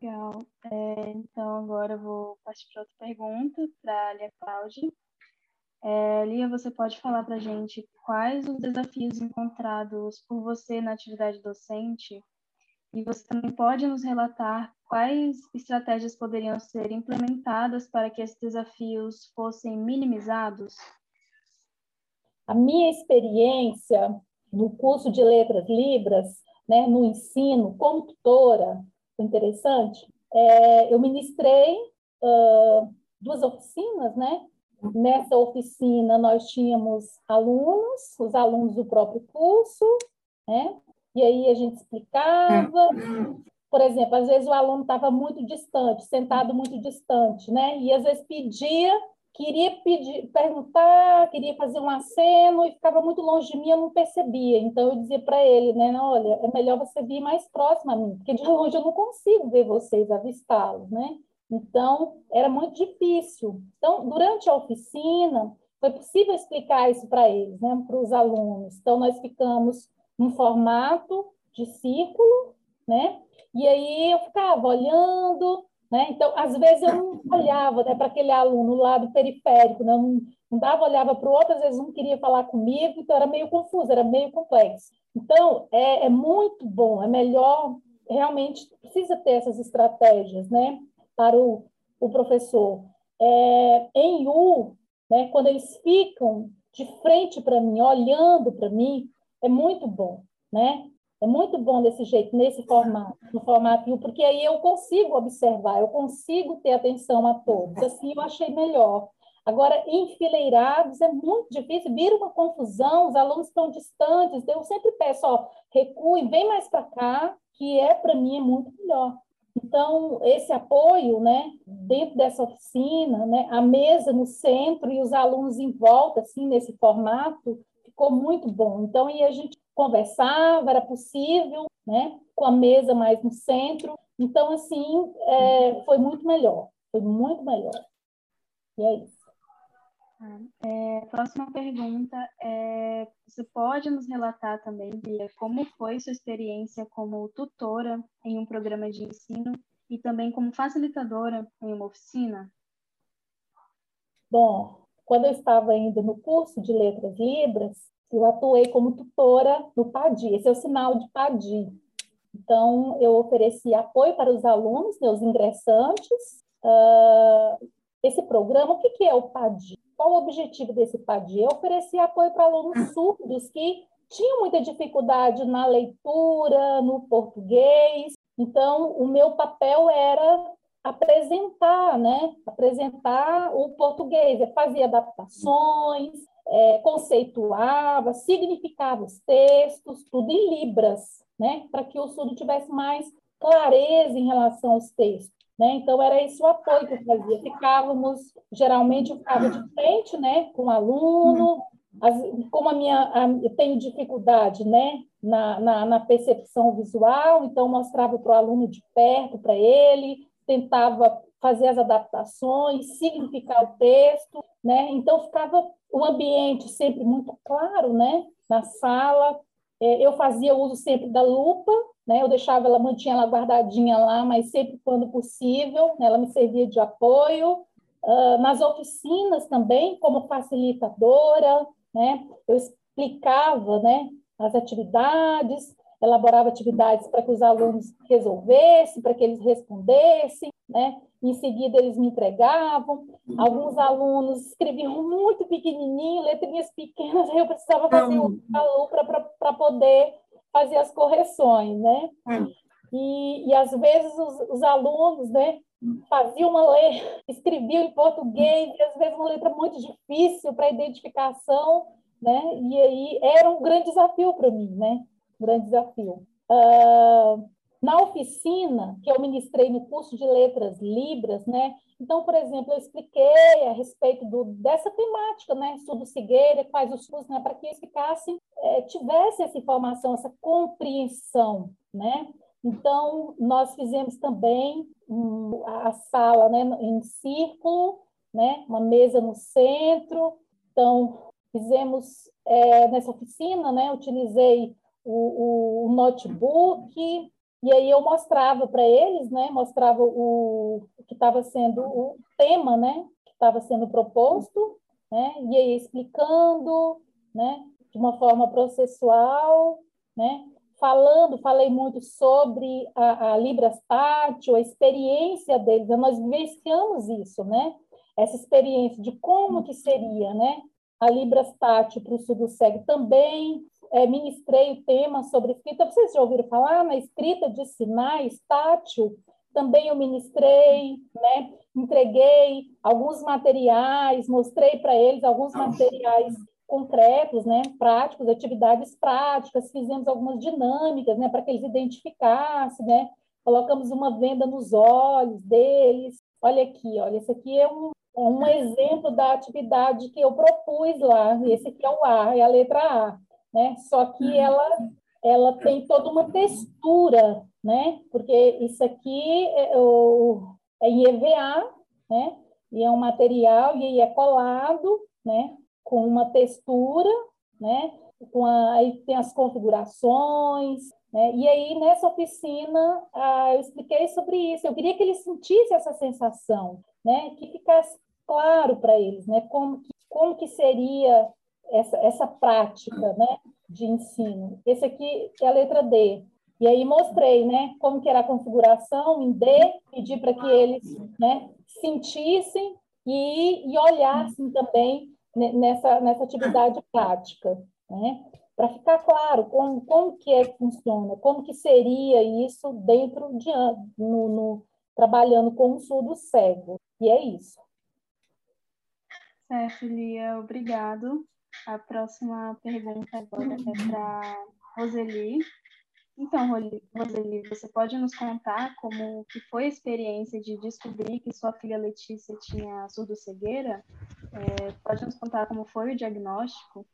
Speaker 8: Legal. É, então, agora eu vou partir para outra pergunta para a Lia Cláudia. É, Lia, você pode falar para a gente quais os desafios encontrados por você na atividade docente? E você também pode nos relatar quais estratégias poderiam ser implementadas para que esses desafios fossem minimizados?
Speaker 4: A minha experiência no curso de Letras Libras, né, no ensino, como tutora, interessante, é, eu ministrei uh, duas oficinas, né? Nessa oficina nós tínhamos alunos, os alunos do próprio curso, né? E aí a gente explicava, por exemplo, às vezes o aluno estava muito distante, sentado muito distante, né? E às vezes pedia queria pedir, perguntar, queria fazer um aceno e ficava muito longe de mim, eu não percebia. Então eu dizia para ele, né, olha, é melhor você vir mais próximo a mim, porque de longe eu não consigo ver vocês, avistá-los, né? Então era muito difícil. Então durante a oficina foi possível explicar isso para eles, né, para os alunos. Então nós ficamos num formato de círculo, né? E aí eu ficava olhando, né? Então, às vezes eu não olhava né, para aquele aluno do periférico, né? não, não dava, olhava para o outro, às vezes não queria falar comigo, então era meio confuso, era meio complexo. Então, é, é muito bom, é melhor, realmente precisa ter essas estratégias, né, para o, o professor. É, em U, né, quando eles ficam de frente para mim, olhando para mim, é muito bom, né? É muito bom desse jeito, nesse formato, no formato porque aí eu consigo observar, eu consigo ter atenção a todos. Assim eu achei melhor. Agora, enfileirados é muito difícil, vira uma confusão, os alunos estão distantes. Eu sempre peço, ó, recue, vem mais para cá, que é para mim é muito melhor. Então, esse apoio, né, dentro dessa oficina, né, a mesa no centro e os alunos em volta, assim, nesse formato, ficou muito bom. Então, e a gente conversava, era possível, né, com a mesa mais no centro. Então, assim, é, foi muito melhor, foi muito melhor. E é isso.
Speaker 8: É, próxima pergunta é: você pode nos relatar também, Bia, como foi sua experiência como tutora em um programa de ensino e também como facilitadora em uma oficina?
Speaker 4: Bom, quando eu estava indo no curso de Letras Libras, eu atuei como tutora no PADI. Esse é o sinal de PADI. Então, eu ofereci apoio para os alunos, meus ingressantes. Uh, esse programa, o que, que é o PADI? Qual o objetivo desse PADI? É oferecer apoio para alunos surdos que tinham muita dificuldade na leitura, no português. Então, o meu papel era apresentar, né? Apresentar o português, fazia adaptações, é, conceituava, significava os textos, tudo em libras, né? Para que o surdo tivesse mais clareza em relação aos textos. Né? Então, era esse o apoio que eu fazia. Ficávamos, geralmente, eu ficava de frente né, com o aluno, as, como a minha, a, eu tenho dificuldade né, na, na, na percepção visual, então mostrava para o aluno de perto, para ele, tentava fazer as adaptações, significar o texto, né? Então ficava o ambiente sempre muito claro, né? Na sala, é, eu fazia uso sempre da lupa, né? Eu deixava ela, mantinha ela guardadinha lá, mas sempre quando possível, né? ela me servia de apoio. Uh, nas oficinas também, como facilitadora, né? Eu explicava, né? As atividades, elaborava atividades para que os alunos resolvessem, para que eles respondessem, né? Em seguida, eles me entregavam. Alguns alunos escreviam muito pequenininho, letrinhas pequenas, aí eu precisava fazer o para poder fazer as correções, né? Hum. E, e às vezes os, os, alunos, né, faziam uma letra, escreviam em português, e às vezes uma letra muito difícil para identificação, né? E aí era um grande desafio para mim, né? Um grande desafio. Uh, na oficina que eu ministrei no curso de letras libras, né? Então, por exemplo, eu expliquei a respeito do, dessa temática, né? Estudo cegueira, quais os cursos, né? Para que eles ficassem, é, tivessem essa informação, essa compreensão, né? Então, nós fizemos também um, a sala né, em círculo, né? Uma mesa no centro. Então, fizemos é, nessa oficina, né? Utilizei o, o notebook, e aí eu mostrava para eles, né, mostrava o, que estava sendo o tema, né, que estava sendo proposto, né, e aí explicando, né, de uma forma processual, né, falando, falei muito sobre a, a Libras Tátil, a experiência deles, nós vivenciamos isso, né, essa experiência de como que seria, né, a Libras Tátil para o surdo cego também, é, ministrei o tema sobre escrita. Vocês já ouviram falar na escrita de sinais tátil? Também eu ministrei, né? entreguei alguns materiais, mostrei para eles alguns materiais concretos, né, práticos, atividades práticas, fizemos algumas dinâmicas, né, para que eles identificassem, né, colocamos uma venda nos olhos deles. Olha aqui, olha, esse aqui é um, um exemplo da atividade que eu propus lá. Esse aqui é o A, é a letra A né? Só que uhum. ela ela tem toda uma textura, né? Porque isso aqui é, o, é em EVA, né? E é um material e é colado, né? Com uma textura, né? Com a, aí tem as configurações, Né? E aí, nessa oficina, ah, eu expliquei sobre isso. Eu queria que eles sentissem essa sensação, né? que ficasse claro para eles né? como, que, como que seria essa, essa prática né? de ensino. Esse aqui é a letra D. E aí mostrei né? como que era a configuração em D, pedi para que eles né? sentissem e, e olhassem também nessa, nessa atividade prática. Né? para ficar claro como, como que é que funciona, como que seria isso dentro de no, no trabalhando com um surdo cego. E é isso.
Speaker 8: Certo, Lia, obrigado. A próxima pergunta agora é para Roseli. Então, Roseli, você pode nos contar como que foi a experiência de descobrir que sua filha Letícia tinha surdo-cegueira? É, pode nos contar como foi o diagnóstico?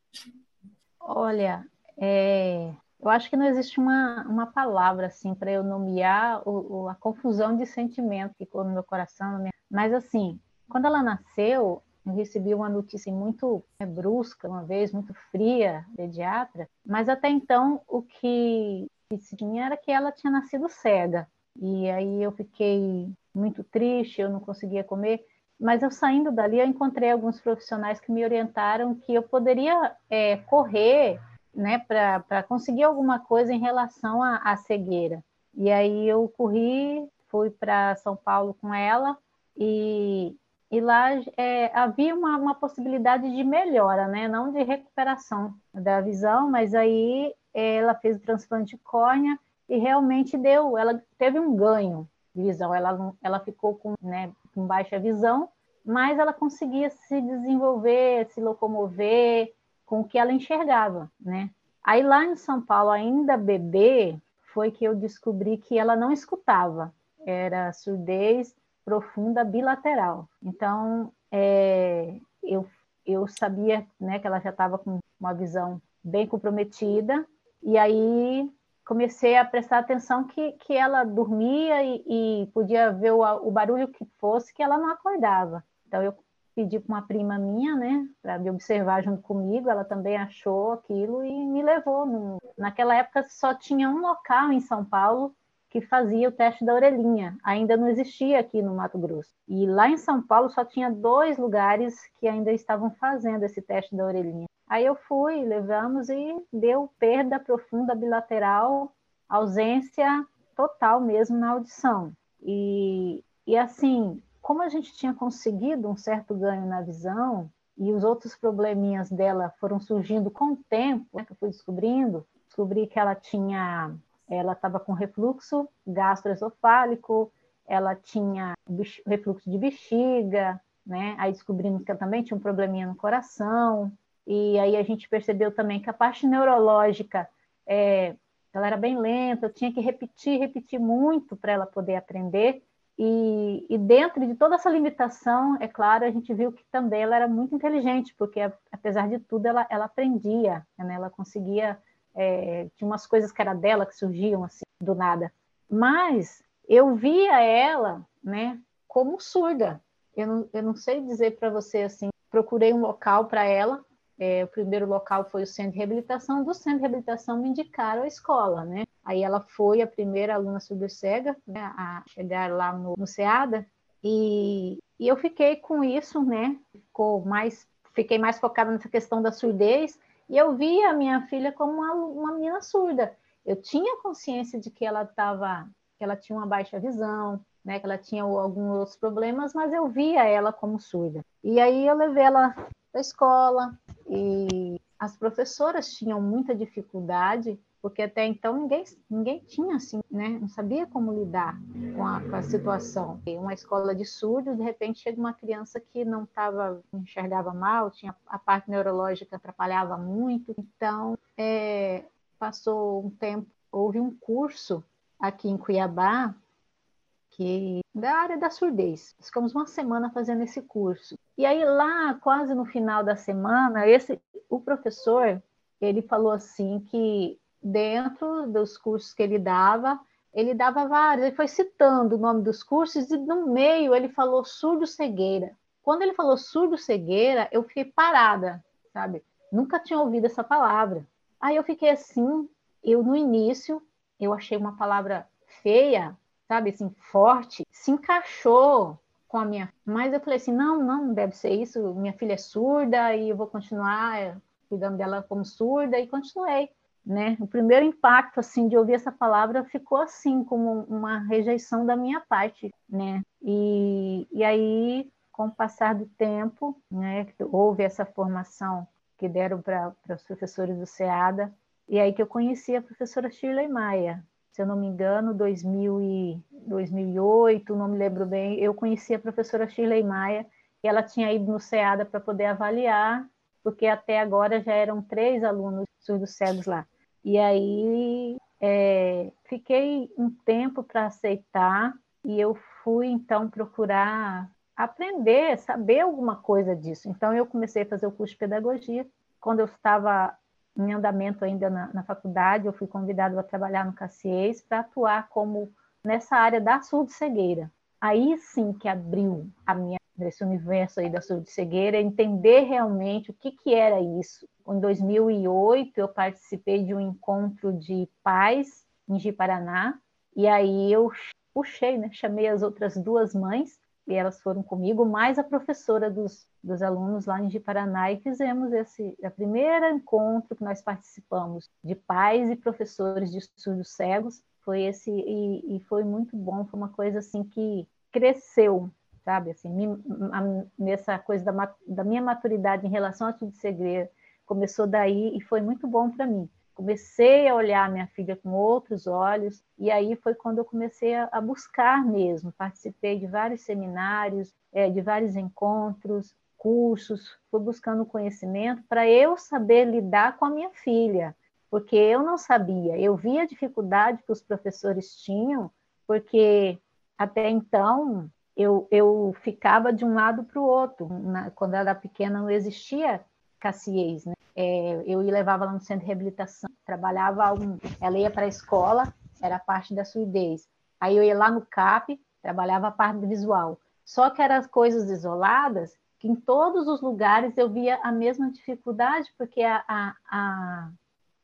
Speaker 5: Olha, é, eu acho que não existe uma, uma palavra assim para eu nomear o, o, a confusão de sentimento que ficou no meu coração. Mas assim, quando ela nasceu, eu recebi uma notícia muito é, brusca, uma vez, muito fria, pediatra, mas até então o que, se tinha era que ela tinha nascido cega. E aí eu fiquei muito triste, eu não conseguia comer. Mas eu saindo dali, eu encontrei alguns profissionais que me orientaram que eu poderia é, correr né, para conseguir alguma coisa em relação à cegueira. E aí eu corri, fui para São Paulo com ela e, e lá é, havia uma, uma possibilidade de melhora, né, não de recuperação da visão, mas aí é, ela fez o transplante de córnea e realmente deu, ela teve um ganho de visão, ela, ela ficou com, né, com baixa visão, mas ela conseguia se desenvolver, se locomover com o que ela enxergava, né? Aí lá em São Paulo, ainda bebê, foi que eu descobri que ela não escutava, era surdez profunda bilateral. Então, é, eu, eu sabia né, que ela já estava com uma visão bem comprometida, e aí comecei a prestar atenção que, que ela dormia e, e podia ver o, o, barulho que fosse, que ela não acordava. Então eu pedi para uma prima minha, né, para me observar junto comigo, ela também achou aquilo e me levou. Naquela época só tinha um local em São Paulo que fazia o teste da orelhinha, ainda não existia aqui no Mato Grosso. E lá em São Paulo só tinha dois lugares que ainda estavam fazendo esse teste da orelhinha. Aí eu fui, levamos e deu perda profunda bilateral, ausência total mesmo na audição. E, e assim, como a gente tinha conseguido um certo ganho na visão, e os outros probleminhas dela foram surgindo com o tempo, né, que eu fui descobrindo, descobri que ela tinha, ela estava com refluxo gastroesofálico, ela tinha refluxo de bexiga, né? Aí descobrimos que ela também tinha um probleminha no coração, e aí a gente percebeu também que a parte neurológica é, ela era bem lenta, eu tinha que repetir, repetir muito para ela poder aprender. E, e, dentro de toda essa limitação, é claro, a gente viu que também ela era muito inteligente, porque apesar de tudo ela, ela aprendia, né? ela conseguia, é, tinha umas coisas que era dela que surgiam assim do nada. Mas eu via ela, né, como surda. Eu não, eu não sei dizer para você assim. Procurei um local para ela é, o primeiro local foi o centro de reabilitação, do centro de reabilitação me indicaram a escola, né? Aí ela foi a primeira aluna surdo-cega né, a chegar lá no, no SEADA, e, e eu fiquei com isso, né? Ficou mais, fiquei mais focada nessa questão da surdez, e eu via a minha filha como uma, uma menina surda. Eu tinha consciência de que ela estava, que ela tinha uma baixa visão, né, que ela tinha alguns outros problemas, mas eu via ela como surda. E aí eu levei ela da escola e as professoras tinham muita dificuldade porque até então ninguém, ninguém tinha assim, né? Não sabia como lidar com a, com a situação. E uma escola de surdos, de repente chega uma criança que não estava, enxergava mal, tinha a parte neurológica atrapalhava muito. Então, é, passou um tempo, houve um curso aqui em Cuiabá que da área da surdez. Ficamos uma semana fazendo esse curso. E aí lá, quase no final da semana, esse o professor, ele falou assim que dentro dos cursos que ele dava, ele dava vários, ele foi citando o nome dos cursos e no meio ele falou surdo-cegueira. Quando ele falou surdo-cegueira, eu fiquei parada, sabe? Nunca tinha ouvido essa palavra. Aí eu fiquei assim, eu no início eu achei uma palavra feia, sabe, assim, forte, se encaixou com a minha. Mas eu falei assim: não, não, não deve ser isso. Minha filha é surda e eu vou continuar cuidando dela como surda, e continuei. Né? O primeiro impacto assim de ouvir essa palavra ficou assim como uma rejeição da minha parte, né? E, e aí, com o passar do tempo, né, houve essa formação que deram para os professores do SEADA, e aí que eu conheci a professora Shirley Maia, se eu não me engano, 2000 e 2008, não me lembro bem, eu conheci a professora Shirley Maia, e ela tinha ido no SEADA para poder avaliar, porque até agora já eram três alunos surdos cegos lá. E aí é, fiquei um tempo para aceitar, e eu fui então procurar aprender, saber alguma coisa disso. Então eu comecei a fazer o curso de pedagogia. Quando eu estava em andamento ainda na, na faculdade, eu fui convidado a trabalhar no Caciês para atuar como nessa área da surdo-cegueira. Aí sim que abriu a minha nesse universo aí da surdo-cegueira, entender realmente o que, que era isso. Em 2008, eu participei de um encontro de pais em Ji-Paraná, e aí eu puxei, né, chamei as outras duas mães e elas foram comigo, mais a professora dos, dos alunos lá em Ji-Paraná, e fizemos esse a primeiro encontro que nós participamos de pais e professores de surdos cegos, foi esse, e, e foi muito bom, foi uma coisa assim que cresceu, sabe, assim, nessa coisa da, da minha maturidade em relação a surdo cegueira, começou daí e foi muito bom para mim comecei a olhar minha filha com outros olhos, e aí foi quando eu comecei a, a buscar mesmo. Participei de vários seminários, é, de vários encontros, cursos, fui buscando conhecimento para eu saber lidar com a minha filha, porque eu não sabia, eu via a dificuldade que os professores tinham, porque até então eu, eu ficava de um lado para o outro. Na, quando eu era pequena não existia Caciês, né? É, eu ia levava ela no centro de reabilitação, trabalhava, um, ela ia para a escola, era parte da surdez. Aí eu ia lá no CAP, trabalhava a parte visual. Só que eram coisas isoladas, que em todos os lugares eu via a mesma dificuldade, porque a, a, a...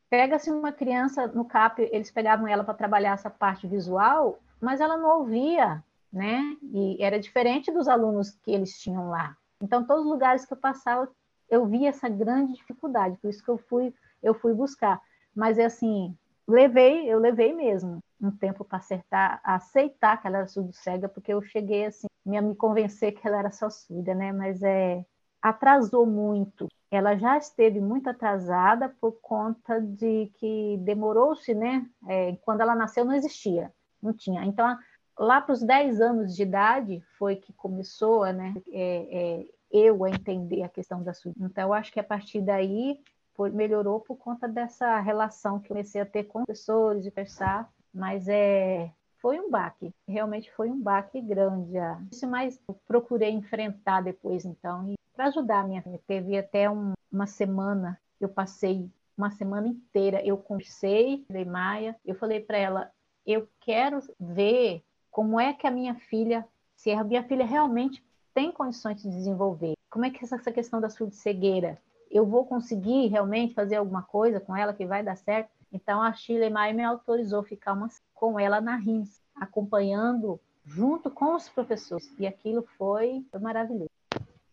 Speaker 5: pega-se uma criança no CAP, eles pegavam ela para trabalhar essa parte visual, mas ela não ouvia, né? E era diferente dos alunos que eles tinham lá. Então, todos os lugares que eu passava, eu vi essa grande dificuldade, por isso que eu fui, eu fui buscar. Mas é assim, levei, eu levei mesmo um tempo para acertar, aceitar que ela era surdo cega, porque eu cheguei assim, a me convencer que ela era só surda, né? Mas é atrasou muito. Ela já esteve muito atrasada por conta de que demorou-se, né? É, quando ela nasceu não existia, não tinha. Então lá para os 10 anos de idade foi que começou, né? É, é, eu a entender a questão da surdez. Então, eu acho que a partir daí foi, melhorou por conta dessa relação que comecei a ter com professores de conversar, mas é foi um baque, realmente foi um baque grande. Isso mais procurei enfrentar depois, então, para ajudar a minha filha. Teve até um, uma semana, eu passei uma semana inteira, eu conversei, Maia, eu falei para ela, eu quero ver como é que a minha filha, se a minha filha realmente tem condições de desenvolver. Como é que essa questão da cegueira? Eu vou conseguir realmente fazer alguma coisa com ela que vai dar certo? Então a Shirley Maia me autorizou ficar uma, com ela na RIMS, acompanhando junto com os professores. E aquilo foi, foi maravilhoso.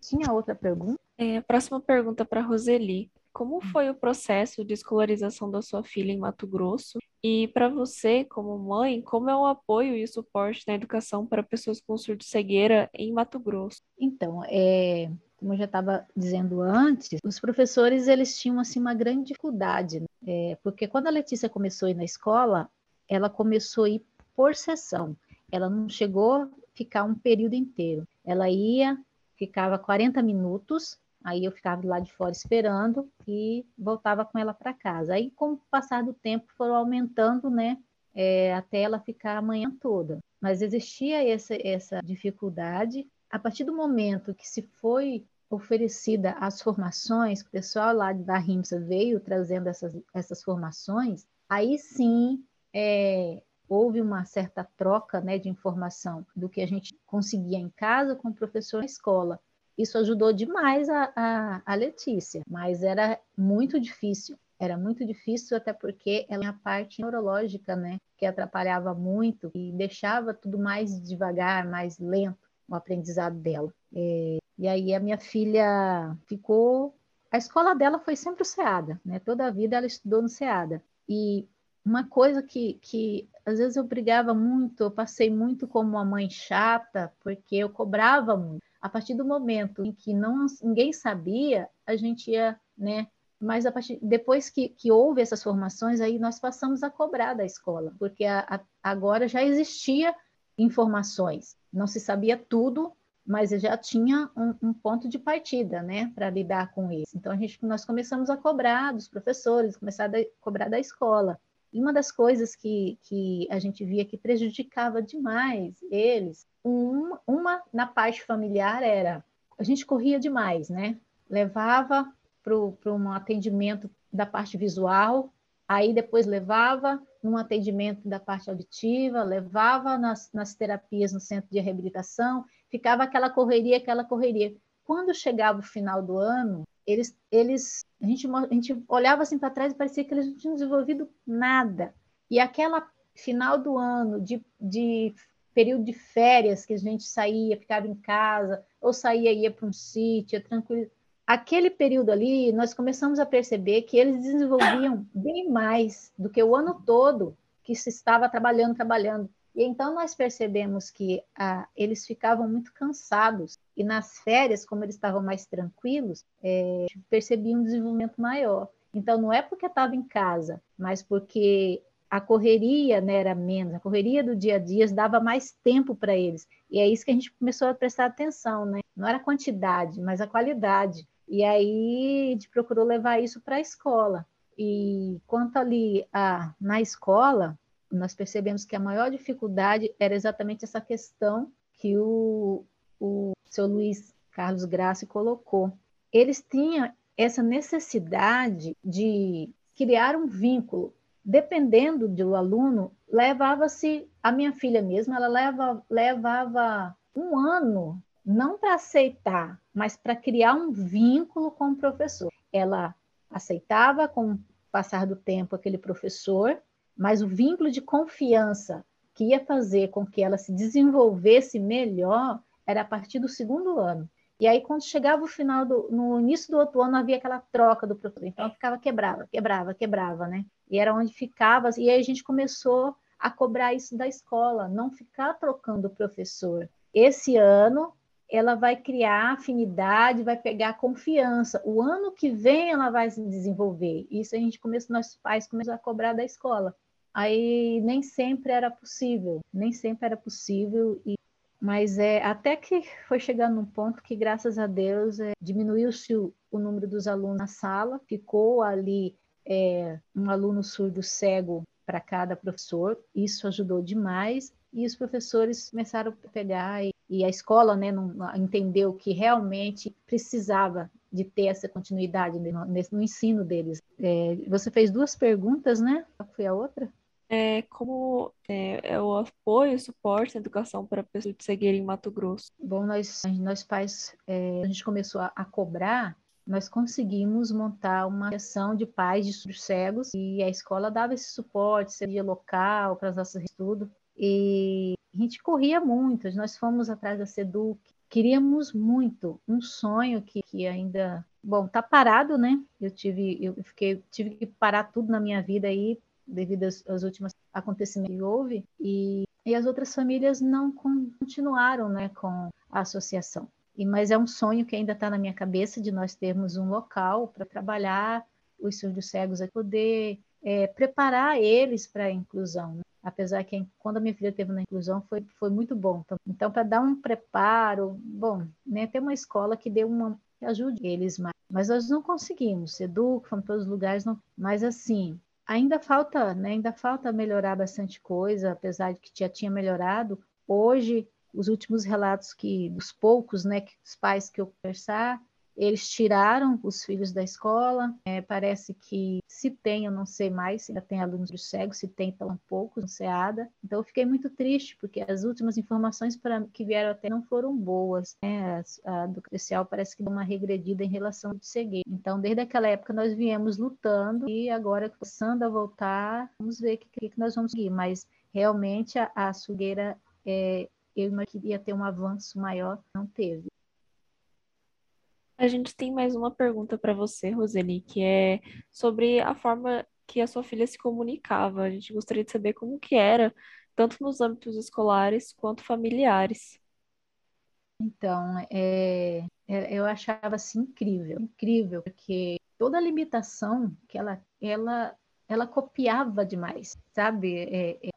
Speaker 5: Tinha outra pergunta?
Speaker 1: É, próxima pergunta para Roseli. Como foi o processo de escolarização da sua filha em Mato Grosso? E para você, como mãe, como é o apoio e o suporte na educação para pessoas com surdo-cegueira em Mato Grosso?
Speaker 5: Então, é, como eu já estava dizendo antes, os professores eles tinham assim uma grande dificuldade, né? é, porque quando a Letícia começou a ir na escola, ela começou a ir por sessão. Ela não chegou a ficar um período inteiro. Ela ia, ficava 40 minutos Aí eu ficava lá de fora esperando e voltava com ela para casa. Aí, com o passar do tempo, foram aumentando, né? É, até ela ficar a manhã toda. Mas existia essa, essa dificuldade. A partir do momento que se foi oferecida as formações, o pessoal lá da RIMSA veio trazendo essas, essas formações, aí sim é, houve uma certa troca né, de informação do que a gente conseguia em casa com o professor na escola. Isso ajudou demais a, a, a Letícia, mas era muito difícil. Era muito difícil, até porque ela a parte neurológica, né? que atrapalhava muito e deixava tudo mais devagar, mais lento o aprendizado dela. É, e aí a minha filha ficou. A escola dela foi sempre o SEADA, né? Toda a vida ela estudou no SEADA. E uma coisa que, que às vezes eu brigava muito, eu passei muito como uma mãe chata, porque eu cobrava muito. A partir do momento em que não, ninguém sabia, a gente ia, né? Mas a partir, depois que, que houve essas formações, aí nós passamos a cobrar da escola, porque a, a, agora já existia informações. Não se sabia tudo, mas já tinha um, um ponto de partida, né, para lidar com isso. Então a gente, nós começamos a cobrar dos professores, começar a cobrar da escola. E uma das coisas que, que a gente via que prejudicava demais eles, um, uma na parte familiar era a gente corria demais, né? Levava para um atendimento da parte visual, aí depois levava num atendimento da parte auditiva, levava nas, nas terapias no centro de reabilitação, ficava aquela correria, aquela correria. Quando chegava o final do ano, eles, eles a, gente, a gente olhava assim para trás e parecia que eles não tinham desenvolvido nada. E aquela final do ano, de, de período de férias, que a gente saía, ficava em casa, ou saía ia para um sítio, tranquilo aquele período ali, nós começamos a perceber que eles desenvolviam bem mais do que o ano todo que se estava trabalhando, trabalhando. E então nós percebemos que ah, eles ficavam muito cansados e nas férias, como eles estavam mais tranquilos, é, percebiam um desenvolvimento maior. Então não é porque estava em casa, mas porque a correria né, era menos, a correria do dia a dia dava mais tempo para eles. E é isso que a gente começou a prestar atenção, né? Não era a quantidade, mas a qualidade. E aí a gente procurou levar isso para a escola. E quanto ali a, na escola, nós percebemos que a maior dificuldade era exatamente essa questão que o, o seu Luiz Carlos Graça colocou. Eles tinham essa necessidade de criar um vínculo. Dependendo do aluno, levava-se, a minha filha mesma, ela leva, levava um ano não para aceitar, mas para criar um vínculo com o professor. Ela aceitava com o passar do tempo aquele professor, mas o vínculo de confiança que ia fazer com que ela se desenvolvesse melhor era a partir do segundo ano. E aí, quando chegava o final do, no início do outro ano, havia aquela troca do professor. Então, ficava quebrava, quebrava, quebrava, né? E era onde ficava. E aí a gente começou a cobrar isso da escola, não ficar trocando o professor. Esse ano ela vai criar afinidade, vai pegar confiança. O ano que vem ela vai se desenvolver. Isso a gente começou, nossos pais começaram a cobrar da escola. Aí nem sempre era possível, nem sempre era possível. E, mas é até que foi chegando num ponto que, graças a Deus, é, diminuiu-se o, o, número dos alunos na sala, ficou ali é, um aluno surdo cego para cada professor. Isso ajudou demais e os professores começaram a pegar e, e a escola né, não, entendeu que realmente precisava de ter essa continuidade no, no ensino deles. É, você fez duas perguntas, né? Qual foi a outra?
Speaker 1: É, como é, é, o apoio e suporte na educação para pessoas de cegueira em Mato Grosso?
Speaker 5: Bom, nós, nós pais, é, a gente começou a, a, cobrar, nós conseguimos montar uma ação de pais de cegos e a escola dava esse suporte, seria local para as nossas estudos. E a gente corria muito, nós fomos atrás da Seduc, queríamos muito, um sonho que, que ainda, bom, tá parado, né? Eu tive, eu fiquei, tive que parar tudo na minha vida aí devido aos últimos acontecimentos que houve e, e as outras famílias não continuaram, né, com a associação. E mas é um sonho que ainda está na minha cabeça de nós termos um local para trabalhar os surdos cegos a poder é, preparar eles para a inclusão. Né? apesar que quando a minha filha teve na inclusão foi, foi muito bom. Então, para dar um preparo, bom, né, ter uma escola que dê uma que ajude eles mais. Mas nós não conseguimos, educa, fomos todos os lugares, não, mas assim, ainda falta, né, ainda falta melhorar bastante coisa, apesar de que já tinha melhorado. Hoje, os últimos relatos que dos poucos, né, que os pais que eu conversar, eles tiraram os filhos da escola. É, parece que Se tem, eu não sei mais, se ainda tem alunos de cego, se tem tão poucos no SEADA. Então, eu fiquei muito triste, porque as últimas informações pra, que vieram até não foram boas. Né? A, a do crucial parece que deu uma regredida em relação ao cegueira. Então, desde aquela época, nós viemos lutando e agora, começando a voltar, vamos ver o que, que, nós vamos seguir. Mas, realmente, a, a sugueira, é, eu queria ter um avanço maior, não teve.
Speaker 1: A gente tem mais uma pergunta para você, Roseli, que é sobre a forma que a sua filha se comunicava. A gente gostaria de saber como que era, tanto nos âmbitos escolares quanto familiares.
Speaker 5: Então, é, é, eu achava assim incrível, incrível, porque toda a limitação que ela, ela, ela copiava demais, sabe? É, é,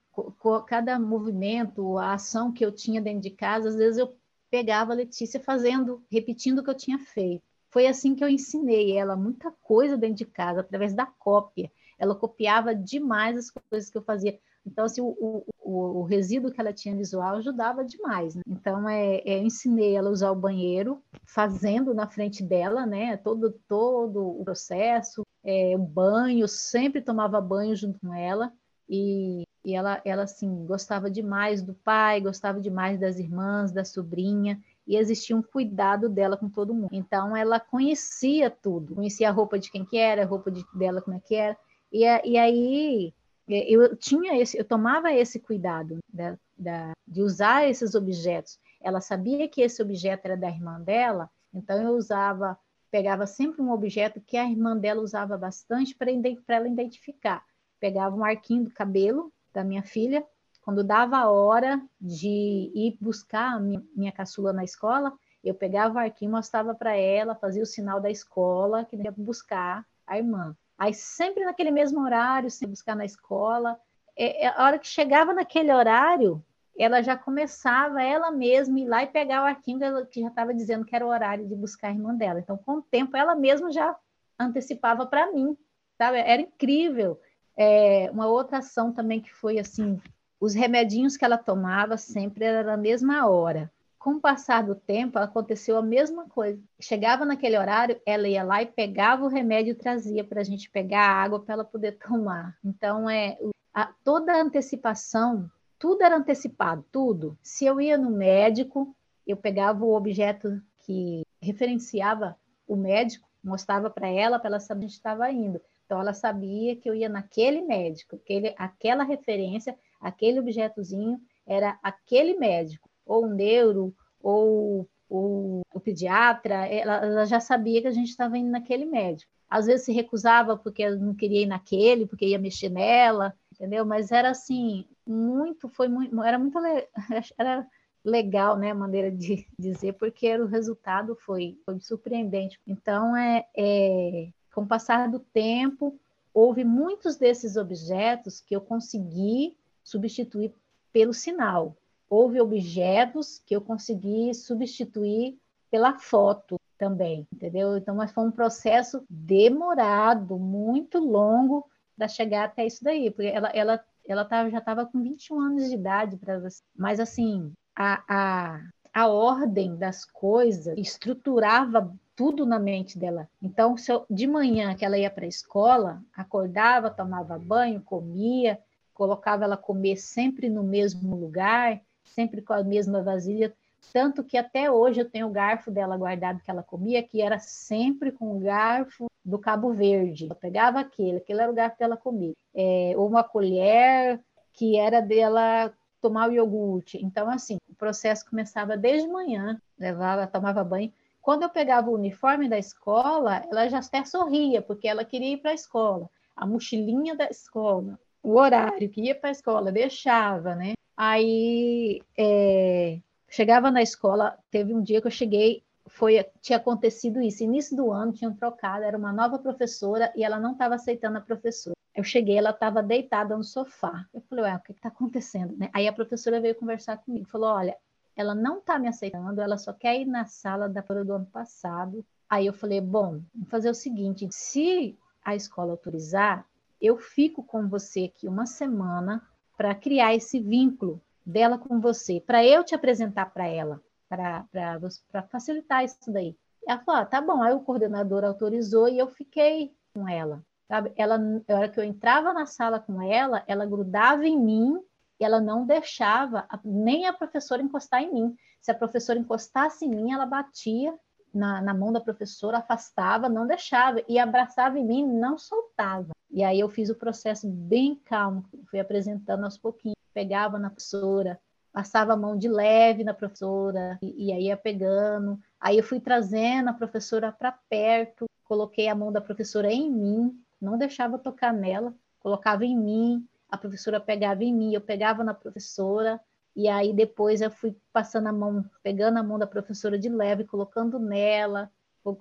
Speaker 5: cada movimento, a ação que eu tinha dentro de casa, às vezes eu pegava a Letícia fazendo, repetindo o que eu tinha feito. Foi assim que eu ensinei ela muita coisa dentro de casa, através da cópia. Ela copiava demais as coisas que eu fazia. Então, assim, o, o, o resíduo que ela tinha visual ajudava demais. Né? Então, é, é, eu ensinei ela a usar o banheiro, fazendo na frente dela, né? Todo, todo o processo, é, o banho, sempre tomava banho junto com ela. E e ela, ela assim, gostava demais do pai, gostava demais das irmãs, da sobrinha, e existia um cuidado dela com todo mundo. Então, ela conhecia tudo, conhecia a roupa de quem que era, a roupa de, dela como é que era, e, e aí é, eu tinha esse, eu tomava esse cuidado da, da, de usar esses objetos. Ela sabia que esse objeto era da irmã dela, então eu usava, pegava sempre um objeto que a irmã dela usava bastante para ela identificar. Pegava um arquinho do cabelo, da minha filha, quando dava a hora de ir buscar a minha, minha caçula na escola, eu pegava o arquinho, mostrava para ela, fazia o sinal da escola, que ia buscar a irmã. Aí sempre naquele mesmo horário, sem buscar na escola. É, é, a hora que chegava naquele horário, ela já começava ela mesma ir lá e pegar o arquinho que já estava dizendo que era o horário de buscar a irmã dela. Então, com o tempo, ela mesma já antecipava para mim, sabe? Era incrível. É, uma outra ação também que foi assim, os remedinhos que ela tomava sempre era na mesma hora. Com o passar do tempo, aconteceu a mesma coisa. Chegava naquele horário, ela ia lá e pegava o remédio e trazia para a gente pegar a água para ela poder tomar. Então, é a, toda a antecipação, tudo era antecipado, tudo. Se eu ia no médico, eu pegava o objeto que referenciava o médico, mostrava para ela, para ela saber onde estava indo. Então, ela sabia que eu ia naquele médico, aquele, aquela referência, aquele objetozinho era aquele médico, ou o neuro, ou, ou o pediatra, ela, ela já sabia que a gente estava indo naquele médico. Às vezes se recusava porque não queria ir naquele, porque ia mexer nela, entendeu? Mas era assim, muito, foi muito, era muito, era legal, né, a maneira de dizer, porque o resultado foi, foi surpreendente. Então, é, é com o passar do tempo, houve muitos desses objetos que eu consegui substituir pelo sinal. Houve objetos que eu consegui substituir pela foto também, entendeu? Então, mas foi um processo demorado, muito longo para chegar até isso daí, porque ela, ela, ela tava, já estava com 21 anos de idade, para mas assim, a, a, a ordem das coisas estruturava tudo na mente dela. Então, eu, de manhã que ela ia para a escola, acordava, tomava banho, comia, colocava ela comer sempre no mesmo lugar, sempre com a mesma vasilha, tanto que até hoje eu tenho o garfo dela guardado que ela comia, que era sempre com o garfo do Cabo Verde. Eu pegava aquele, aquele era o garfo dela comia. É, ou uma colher que era dela tomar o iogurte. Então, assim, o processo começava desde manhã, levava, tomava banho, quando eu pegava o uniforme da escola, ela já até sorria, porque ela queria ir para a escola. A mochilinha da escola, o horário que ia para a escola, deixava, né? Aí é, chegava na escola, teve um dia que eu cheguei, foi tinha acontecido isso, início do ano tinham trocado, era uma nova professora e ela não estava aceitando a professora. Eu cheguei, ela estava deitada no sofá. Eu falei, ué, o que está acontecendo? Né? Aí a professora veio conversar comigo, falou, olha, ela não está me aceitando, ela só quer ir na sala da prova do ano passado. Aí eu falei, bom, vamos fazer o seguinte, se a escola autorizar, eu fico com você aqui uma semana para criar esse vínculo dela com você, para eu te apresentar para ela, para facilitar isso daí. Ela falou, ah, tá bom. Aí o coordenador autorizou e eu fiquei com ela. sabe? Ela, na hora que eu entrava na sala com ela, ela grudava em mim e ela não deixava nem a professora encostar em mim. Se a professora encostasse em mim, ela batia na, na mão da professora, afastava, não deixava, e abraçava em mim, não soltava. E aí eu fiz o processo bem calmo, fui apresentando aos pouquinhos, pegava na professora, passava a mão de leve na professora, e, e aí ia pegando. Aí eu fui trazendo a professora para perto, coloquei a mão da professora em mim, não deixava tocar nela, colocava em mim, a professora pegava em mim, eu pegava na professora, e aí depois eu fui passando a mão, pegando a mão da professora de leve, colocando nela.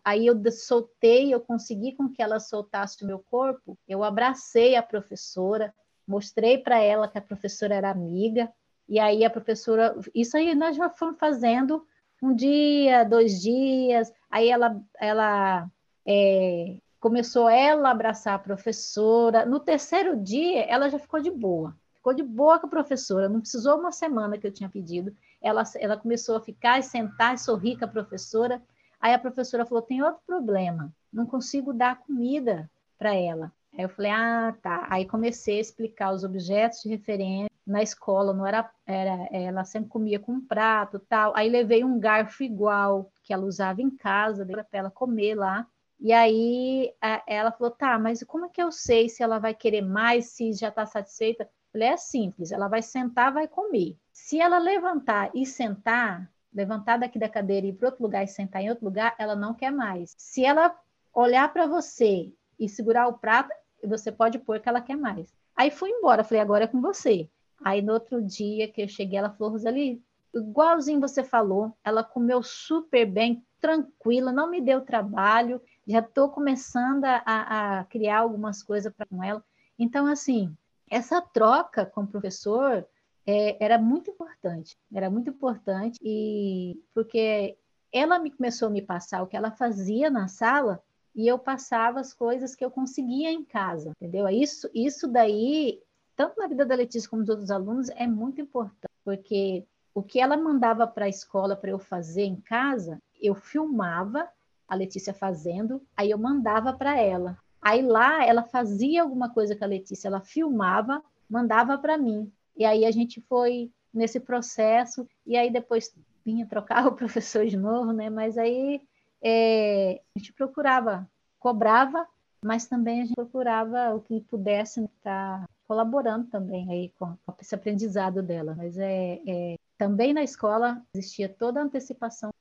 Speaker 5: Aí eu soltei, eu consegui com que ela soltasse o meu corpo. Eu abracei a professora, mostrei para ela que a professora era amiga. E aí a professora, isso aí nós já fomos fazendo um dia, dois dias. Aí ela, ela é, começou ela a abraçar a professora. No terceiro dia, ela já ficou de boa. Ficou de boa com a professora, não precisou uma semana que eu tinha pedido. Ela, ela começou a ficar e sentar e sorrir com a professora. Aí a professora falou: tem outro problema, não consigo dar comida para ela. Aí eu falei: ah, tá. Aí comecei a explicar os objetos de referência na escola, não era, era ela sempre comia com um prato, tal. Aí levei um garfo igual que ela usava em casa, para ela comer lá. E aí ela falou: tá, mas como é que eu sei se ela vai querer mais, se já está satisfeita? Falei, é simples, ela vai sentar, vai comer. Se ela levantar e sentar, levantar daqui da cadeira e ir para outro lugar e sentar em outro lugar, ela não quer mais. Se ela olhar para você e segurar o prato, você pode pôr que ela quer mais. Aí fui embora, falei, agora é com você. Aí no outro dia que eu cheguei, ela falou, Rosali, igualzinho você falou, ela comeu super bem, tranquila, não me deu trabalho, já estou começando a, a, criar algumas coisas para com ela. Então, assim, essa troca com o professor é, era muito importante, era muito importante, e porque ela me começou a me passar o que ela fazia na sala e eu passava as coisas que eu conseguia em casa, entendeu? Isso, isso daí, tanto na vida da Letícia como dos outros alunos, é muito importante, porque o que ela mandava para a escola para eu fazer em casa, eu filmava a Letícia fazendo, aí eu mandava para ela. Aí lá ela fazia alguma coisa com a Letícia, ela filmava, mandava para mim. E aí a gente foi nesse processo, e aí depois vinha trocar o professor de novo, né? Mas aí é, a gente procurava, cobrava, mas também a gente procurava o que pudesse estar tá colaborando também aí com, com esse aprendizado dela. Mas é, é, também na escola existia toda a antecipação.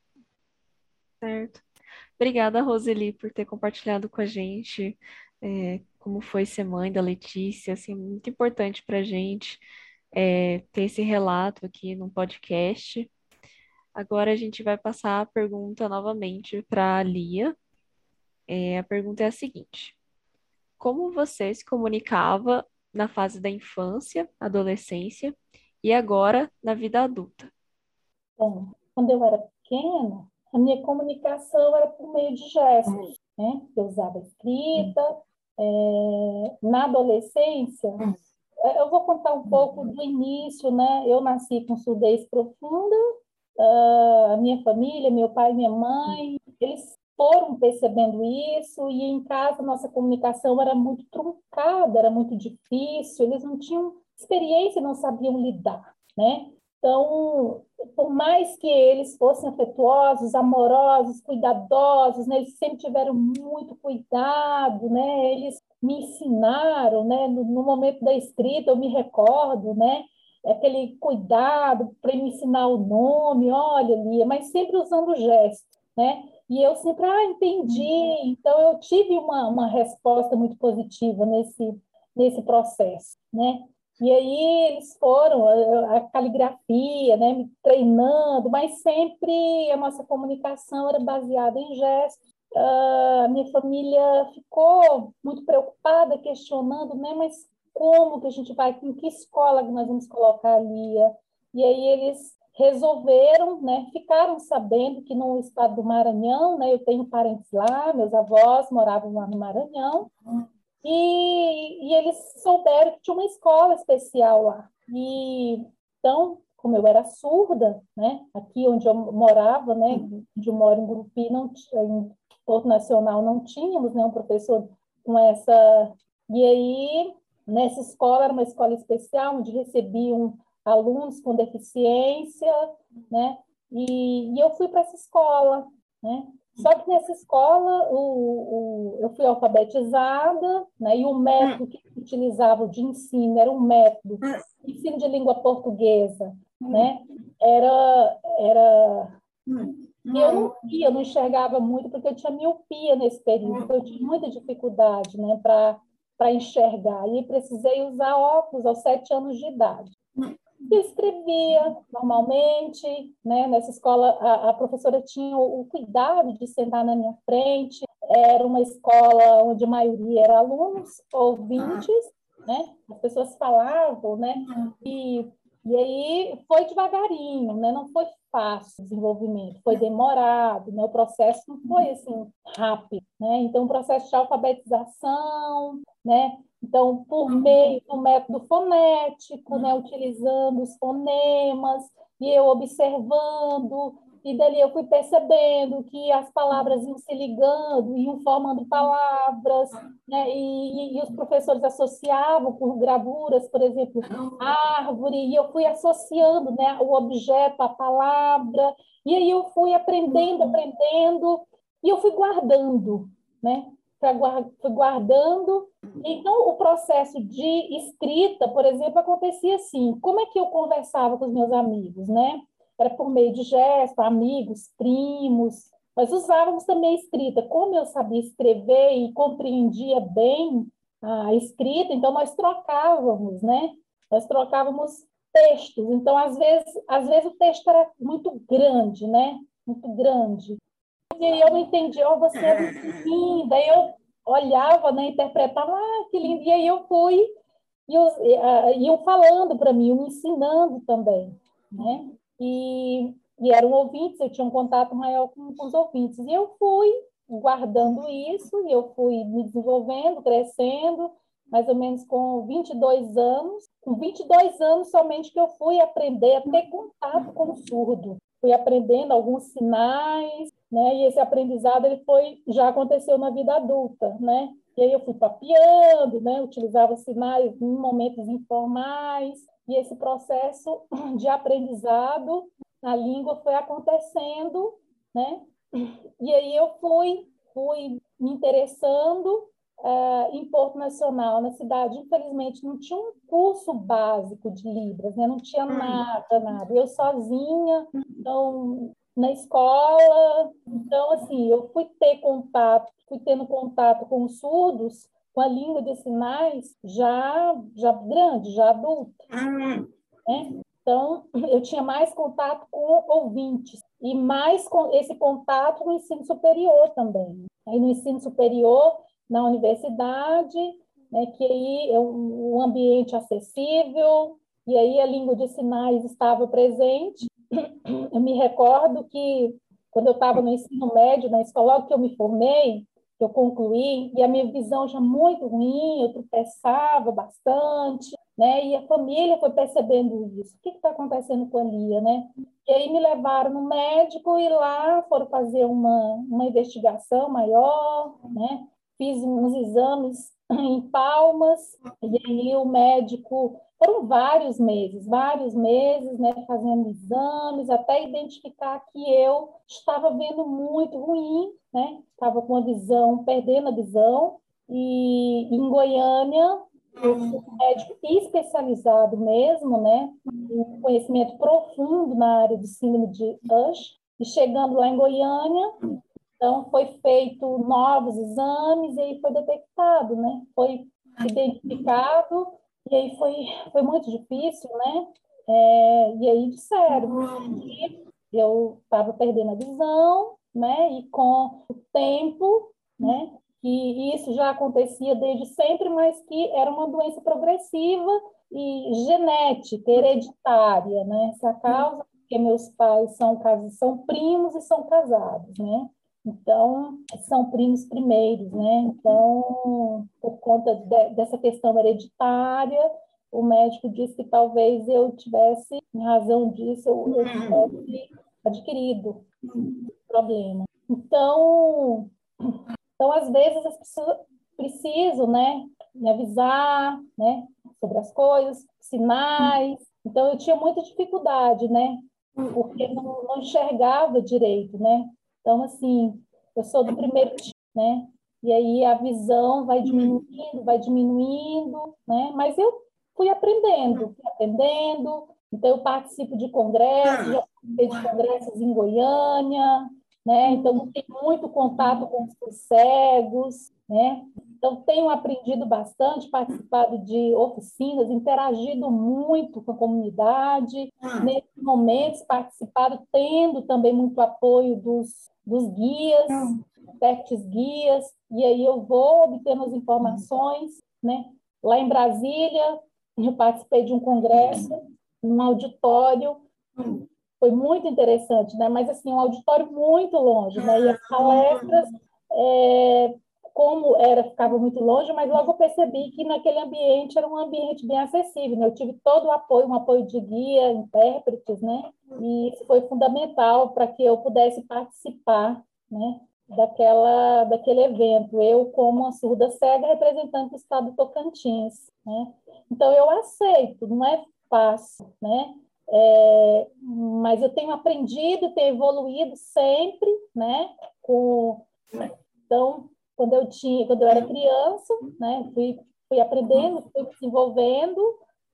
Speaker 1: Certo. Obrigada, Roseli, por ter compartilhado com a gente é, como foi ser mãe da Letícia. Assim, muito importante para a gente é, ter esse relato aqui no podcast. Agora a gente vai passar a pergunta novamente para a Lia. É, a pergunta é a seguinte: Como você se comunicava na fase da infância, adolescência e agora na vida adulta?
Speaker 4: Bom, quando eu era pequena, a minha comunicação era por meio de gestos, né? Eu usava escrita. É, na adolescência, é, eu vou contar um pouco do início, né? Eu nasci com surdez profunda, a minha família, meu pai e minha mãe, eles foram percebendo isso e em casa nossa comunicação era muito truncada, era muito difícil, eles não tinham experiência, não sabiam lidar, né? Então, por mais que eles fossem afetuosos, amorosos, cuidadosos, né, eles sempre tiveram muito cuidado, né, eles me ensinaram, né, no, no momento da escrita, eu me recordo, né, aquele cuidado para me ensinar o nome, olha, Lia, mas sempre usando gesto, né, e eu sempre, ah, entendi, então eu tive uma, uma resposta muito positiva nesse, nesse processo, né, e aí eles foram, a, caligrafia, né, me treinando, mas sempre a nossa comunicação era baseada em gestos. Uh, a minha família ficou muito preocupada, questionando, né, mas como que a gente vai, em que escola que nós vamos colocar a Lia? E aí eles resolveram, né, ficaram sabendo que no estado do Maranhão, né, eu tenho parentes lá, meus avós moravam lá no Maranhão, e, e eles souberam que tinha uma escola especial lá. E então, como eu era surda, né, aqui onde eu morava, né, onde eu moro em Grupi, não em Porto Nacional não tínhamos né, um professor com essa. E aí, nessa escola, era uma escola especial, onde recebiam alunos com deficiência, né? E, e eu fui para essa escola, né? Só que nessa escola o, o, eu fui alfabetizada, né? E o método que utilizava de ensino era um método de ensino de língua portuguesa, né? Era era eu não via, não enxergava muito porque eu tinha miopia nesse período, então eu tinha muita dificuldade, né? Para para enxergar e precisei usar óculos aos sete anos de idade escrevia normalmente, né? Nessa escola, a, a, professora tinha o, cuidado de sentar na minha frente. Era uma escola onde a maioria era alunos, ouvintes, né? As pessoas falavam, né? E, e aí foi devagarinho, né? Não foi fácil o desenvolvimento, foi demorado, né? O processo não foi assim rápido, né? Então, o processo de alfabetização, né? Então, por meio do método fonético, né, utilizando os fonemas, e eu observando, e dali eu fui percebendo que as palavras iam se ligando, iam formando palavras, né, e, e, os professores associavam por gravuras, por exemplo, árvore, e eu fui associando né, o objeto à palavra, e aí eu fui aprendendo, aprendendo, e eu fui guardando, né? Fui guardando. Então, o processo de escrita, por exemplo, acontecia assim: como é que eu conversava com os meus amigos, né? Era por meio de gesto, amigos, primos. Nós usávamos também a escrita. Como eu sabia escrever e compreendia bem a escrita, então nós trocávamos, né? Nós trocávamos textos. Então, às vezes, às vezes o texto era muito grande, né? Muito grande e eu não entendi, oh, você é muito linda. Aí eu olhava, né, interpretava, ah, que lindo. E aí eu fui, e os, uh, iam falando para mim, me ensinando também, né? E, e eram ouvintes, eu tinha um contato maior com, com os ouvintes. E eu fui guardando isso, e eu fui me desenvolvendo, crescendo, mais ou menos com 22 anos. Com 22 anos somente que eu fui aprender a ter contato com o surdo. Fui aprendendo alguns sinais, né? E esse aprendizado ele foi já aconteceu na vida adulta, né? E aí eu fui papiando, né? Utilizava sinais em momentos informais e esse processo de aprendizado na língua foi acontecendo, né? E aí eu fui fui me interessando uh, em Porto Nacional, na cidade. Infelizmente, não tinha um curso básico de Libras, né? não tinha nada, nada. Eu sozinha, então na escola. Então, assim, eu fui ter contato, fui tendo contato com os surdos, com a língua de sinais, já, já grande, já adulta. Né? Então, eu tinha mais contato com ouvintes e mais com esse contato no ensino superior também. Aí no ensino superior, na universidade, né, que aí é um ambiente acessível, e aí a língua de sinais estava presente, eu me recordo que quando eu estava no ensino médio, na escola, que eu me formei, que eu concluí, e a minha visão já muito ruim, eu tropeçava bastante, né? E a família foi percebendo isso. O que está acontecendo com a Lia, né? E aí me levaram no médico e lá foram fazer uma, uma investigação maior, né? Fiz uns exames em palmas, e aí o médico foram vários meses, vários meses, né, fazendo exames, até identificar que eu estava vendo muito ruim, né, estava com a visão, perdendo a visão, e em Goiânia, um médico especializado mesmo, né, conhecimento profundo na área de síndrome de Usher, e chegando lá em Goiânia, então foi feito novos exames e aí foi detectado, né, foi identificado e aí foi, foi muito difícil, né? É, e aí disseram que eu estava perdendo a visão, né? E com o tempo, né? Que isso já acontecia desde sempre, mas que era uma doença progressiva e genética, hereditária, né? Essa causa, porque meus pais são, são primos e são casados, né? Então, são primos primeiros, né? Então, por conta de, dessa questão hereditária, o médico disse que talvez eu tivesse, em razão disso, eu, eu tivesse adquirido problema. Então, então, às vezes, as pessoas, preciso, né, me avisar, né, sobre as coisas, sinais. Então, eu tinha muita dificuldade, né, porque não, não enxergava direito, né. Então, assim, eu sou do primeiro né, e aí a visão vai diminuindo, vai diminuindo, né, mas eu fui aprendendo, fui aprendendo. Então, eu participo de congressos, já participei de congressos em Goiânia, né? Então, tenho muito contato com os cegos, né? Então, tenho aprendido bastante, participado de oficinas, interagido muito com a comunidade, nesses momentos, participado, tendo também muito apoio dos, dos guias, testes guias, e aí eu vou obtendo as informações, né? Lá em Brasília, eu participei de um congresso, num auditório, foi muito interessante, né? Mas assim, um auditório muito longe, né? E as palestras, é, como era, ficava muito longe, mas logo percebi que naquele ambiente era um ambiente bem acessível, né? Eu tive todo o apoio, um apoio de guia, intérpretes, né? E isso foi fundamental para que eu pudesse participar, né? Daquela, daquele evento, eu como uma surda cega representante do estado do Tocantins, né? Então eu aceito, não é fácil, né? É, mas eu tenho aprendido, tenho evoluído sempre, né? Com, então, quando eu tinha, quando eu era criança, né? Fui, fui aprendendo, fui desenvolvendo,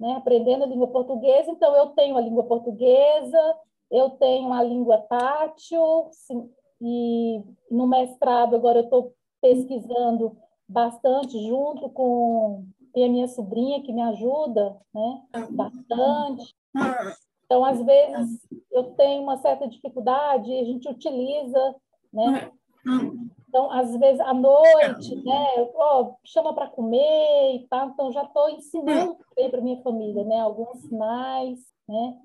Speaker 4: né? Aprendendo a língua portuguesa. Então, eu tenho a língua portuguesa, eu tenho a língua tátil, sim, e no mestrado agora eu estou pesquisando bastante junto com a minha sobrinha que me ajuda, né? Bastante. Então, às vezes, eu tenho uma certa dificuldade, a gente utiliza, né? Então, às vezes, à noite, né? Oh, chama para comer e tal. Então, já estou ensinando para minha família, né? Alguns sinais, né?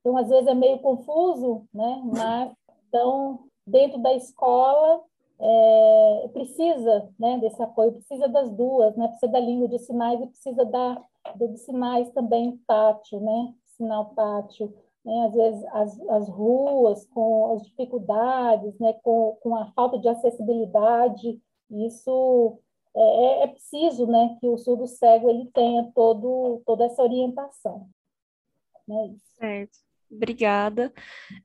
Speaker 4: Então, às vezes, é meio confuso, né? Mas, então, dentro da escola, é, precisa né, desse apoio, precisa das duas, né? Precisa da língua de sinais e precisa da, de sinais também tátil, né? sinal tátil, né? às vezes as, as ruas com as dificuldades, né? com, com a falta de acessibilidade, isso é, é, é preciso né? que o surdo cego ele tenha todo, toda essa orientação. Né?
Speaker 1: Certo. Obrigada.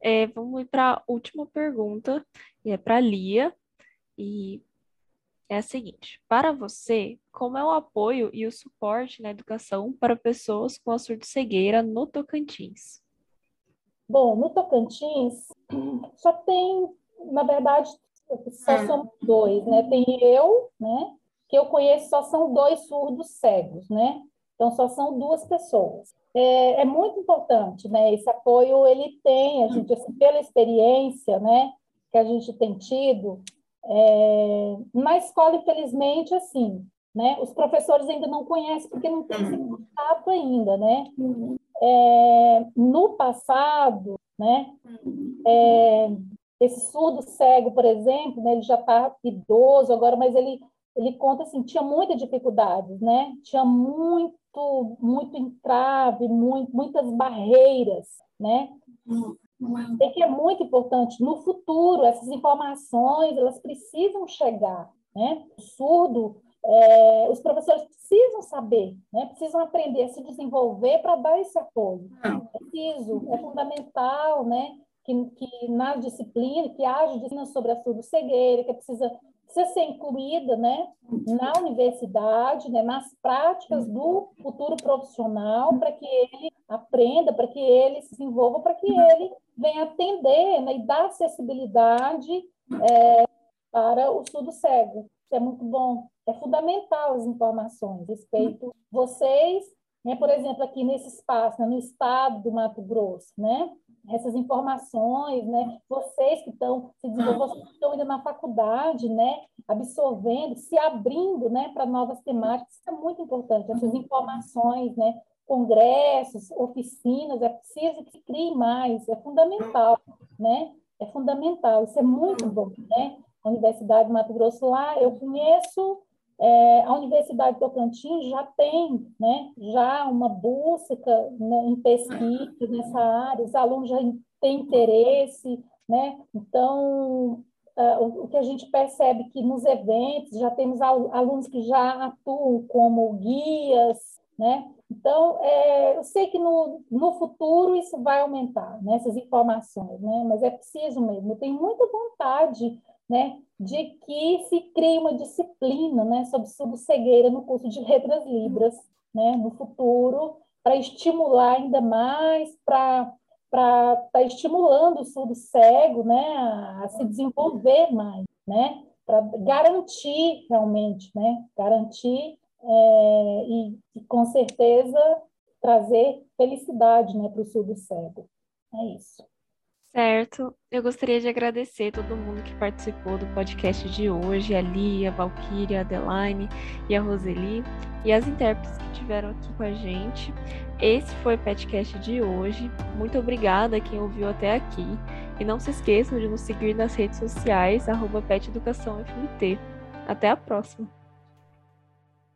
Speaker 1: É, vamos ir para a última pergunta, e é para Lia, e é a seguinte: para você, como é o apoio e o suporte na educação para pessoas com a surdo-cegueira no Tocantins?
Speaker 4: Bom, no Tocantins só tem, na verdade, só é. somos dois, né? Tem eu, né? Que eu conheço só são dois surdos cegos, né? Então só são duas pessoas. É, é muito importante, né? Esse apoio ele tem, a gente assim, pela experiência, né? Que a gente tem tido, é, na escola, infelizmente, assim, né? Os professores ainda não conhecem porque não tem esse uhum. contato ainda, né? É, no passado, né? É, esse surdo cego, por exemplo, né? Ele já está idoso agora, mas ele ele conta assim, tinha muita dificuldades, né? Tinha muito muito entrave, muito, muitas barreiras, né? E que é muito importante no futuro essas informações elas precisam chegar, né? O surdo, é, os professores precisam saber, né? Precisam aprender a se desenvolver para dar esse apoio. É preciso, é fundamental, né? Que, que na disciplina, que haja disciplina sobre a surdo-cegueira, que precisa precisa ser incluída né, na universidade, né, nas práticas do futuro profissional, para que ele aprenda, para que ele se desenvolva, para que ele venha atender né, e dar acessibilidade é, para o surdo cego. Isso é muito bom. É fundamental as informações respeito vocês, né, por exemplo, aqui nesse espaço, né, no estado do Mato Grosso, né? essas informações, né? Vocês que estão se desenvolvendo, vocês que estão ainda na faculdade, né? Absorvendo, se abrindo, né? Para novas temáticas, isso é muito importante. Essas informações, né? Congressos, oficinas, é preciso que se crie mais, é fundamental, né? É fundamental, isso é muito bom, né? Universidade de Mato Grosso lá, eu conheço é, a Universidade Tocantins já tem né, já uma busca né, em pesquisa nessa área, os alunos já têm interesse, né? então uh, o, que a gente percebe que nos eventos já temos alunos que já atuam como guias, né? Então, é, eu sei que no, no futuro isso vai aumentar, né, essas informações, né? mas é preciso mesmo. Eu tenho muita vontade né, de que se crie uma disciplina né, sobre cegueira no curso de Letras Libras né, no futuro, para estimular ainda mais, para estar tá estimulando o surdo cego né, a, a se desenvolver mais, né, para garantir realmente, né, garantir é, e, e, com certeza trazer felicidade né, para o surdo cego. É isso.
Speaker 1: Certo. Eu gostaria de agradecer todo mundo que participou do podcast de hoje, a Lia, a Valkyria, a Adeline e a Roseli, e as intérpretes que estiveram aqui com a gente. Esse foi o podcast de hoje. Muito obrigada a quem ouviu até aqui. E não se esqueçam de nos seguir nas redes sociais, arroba Até a próxima!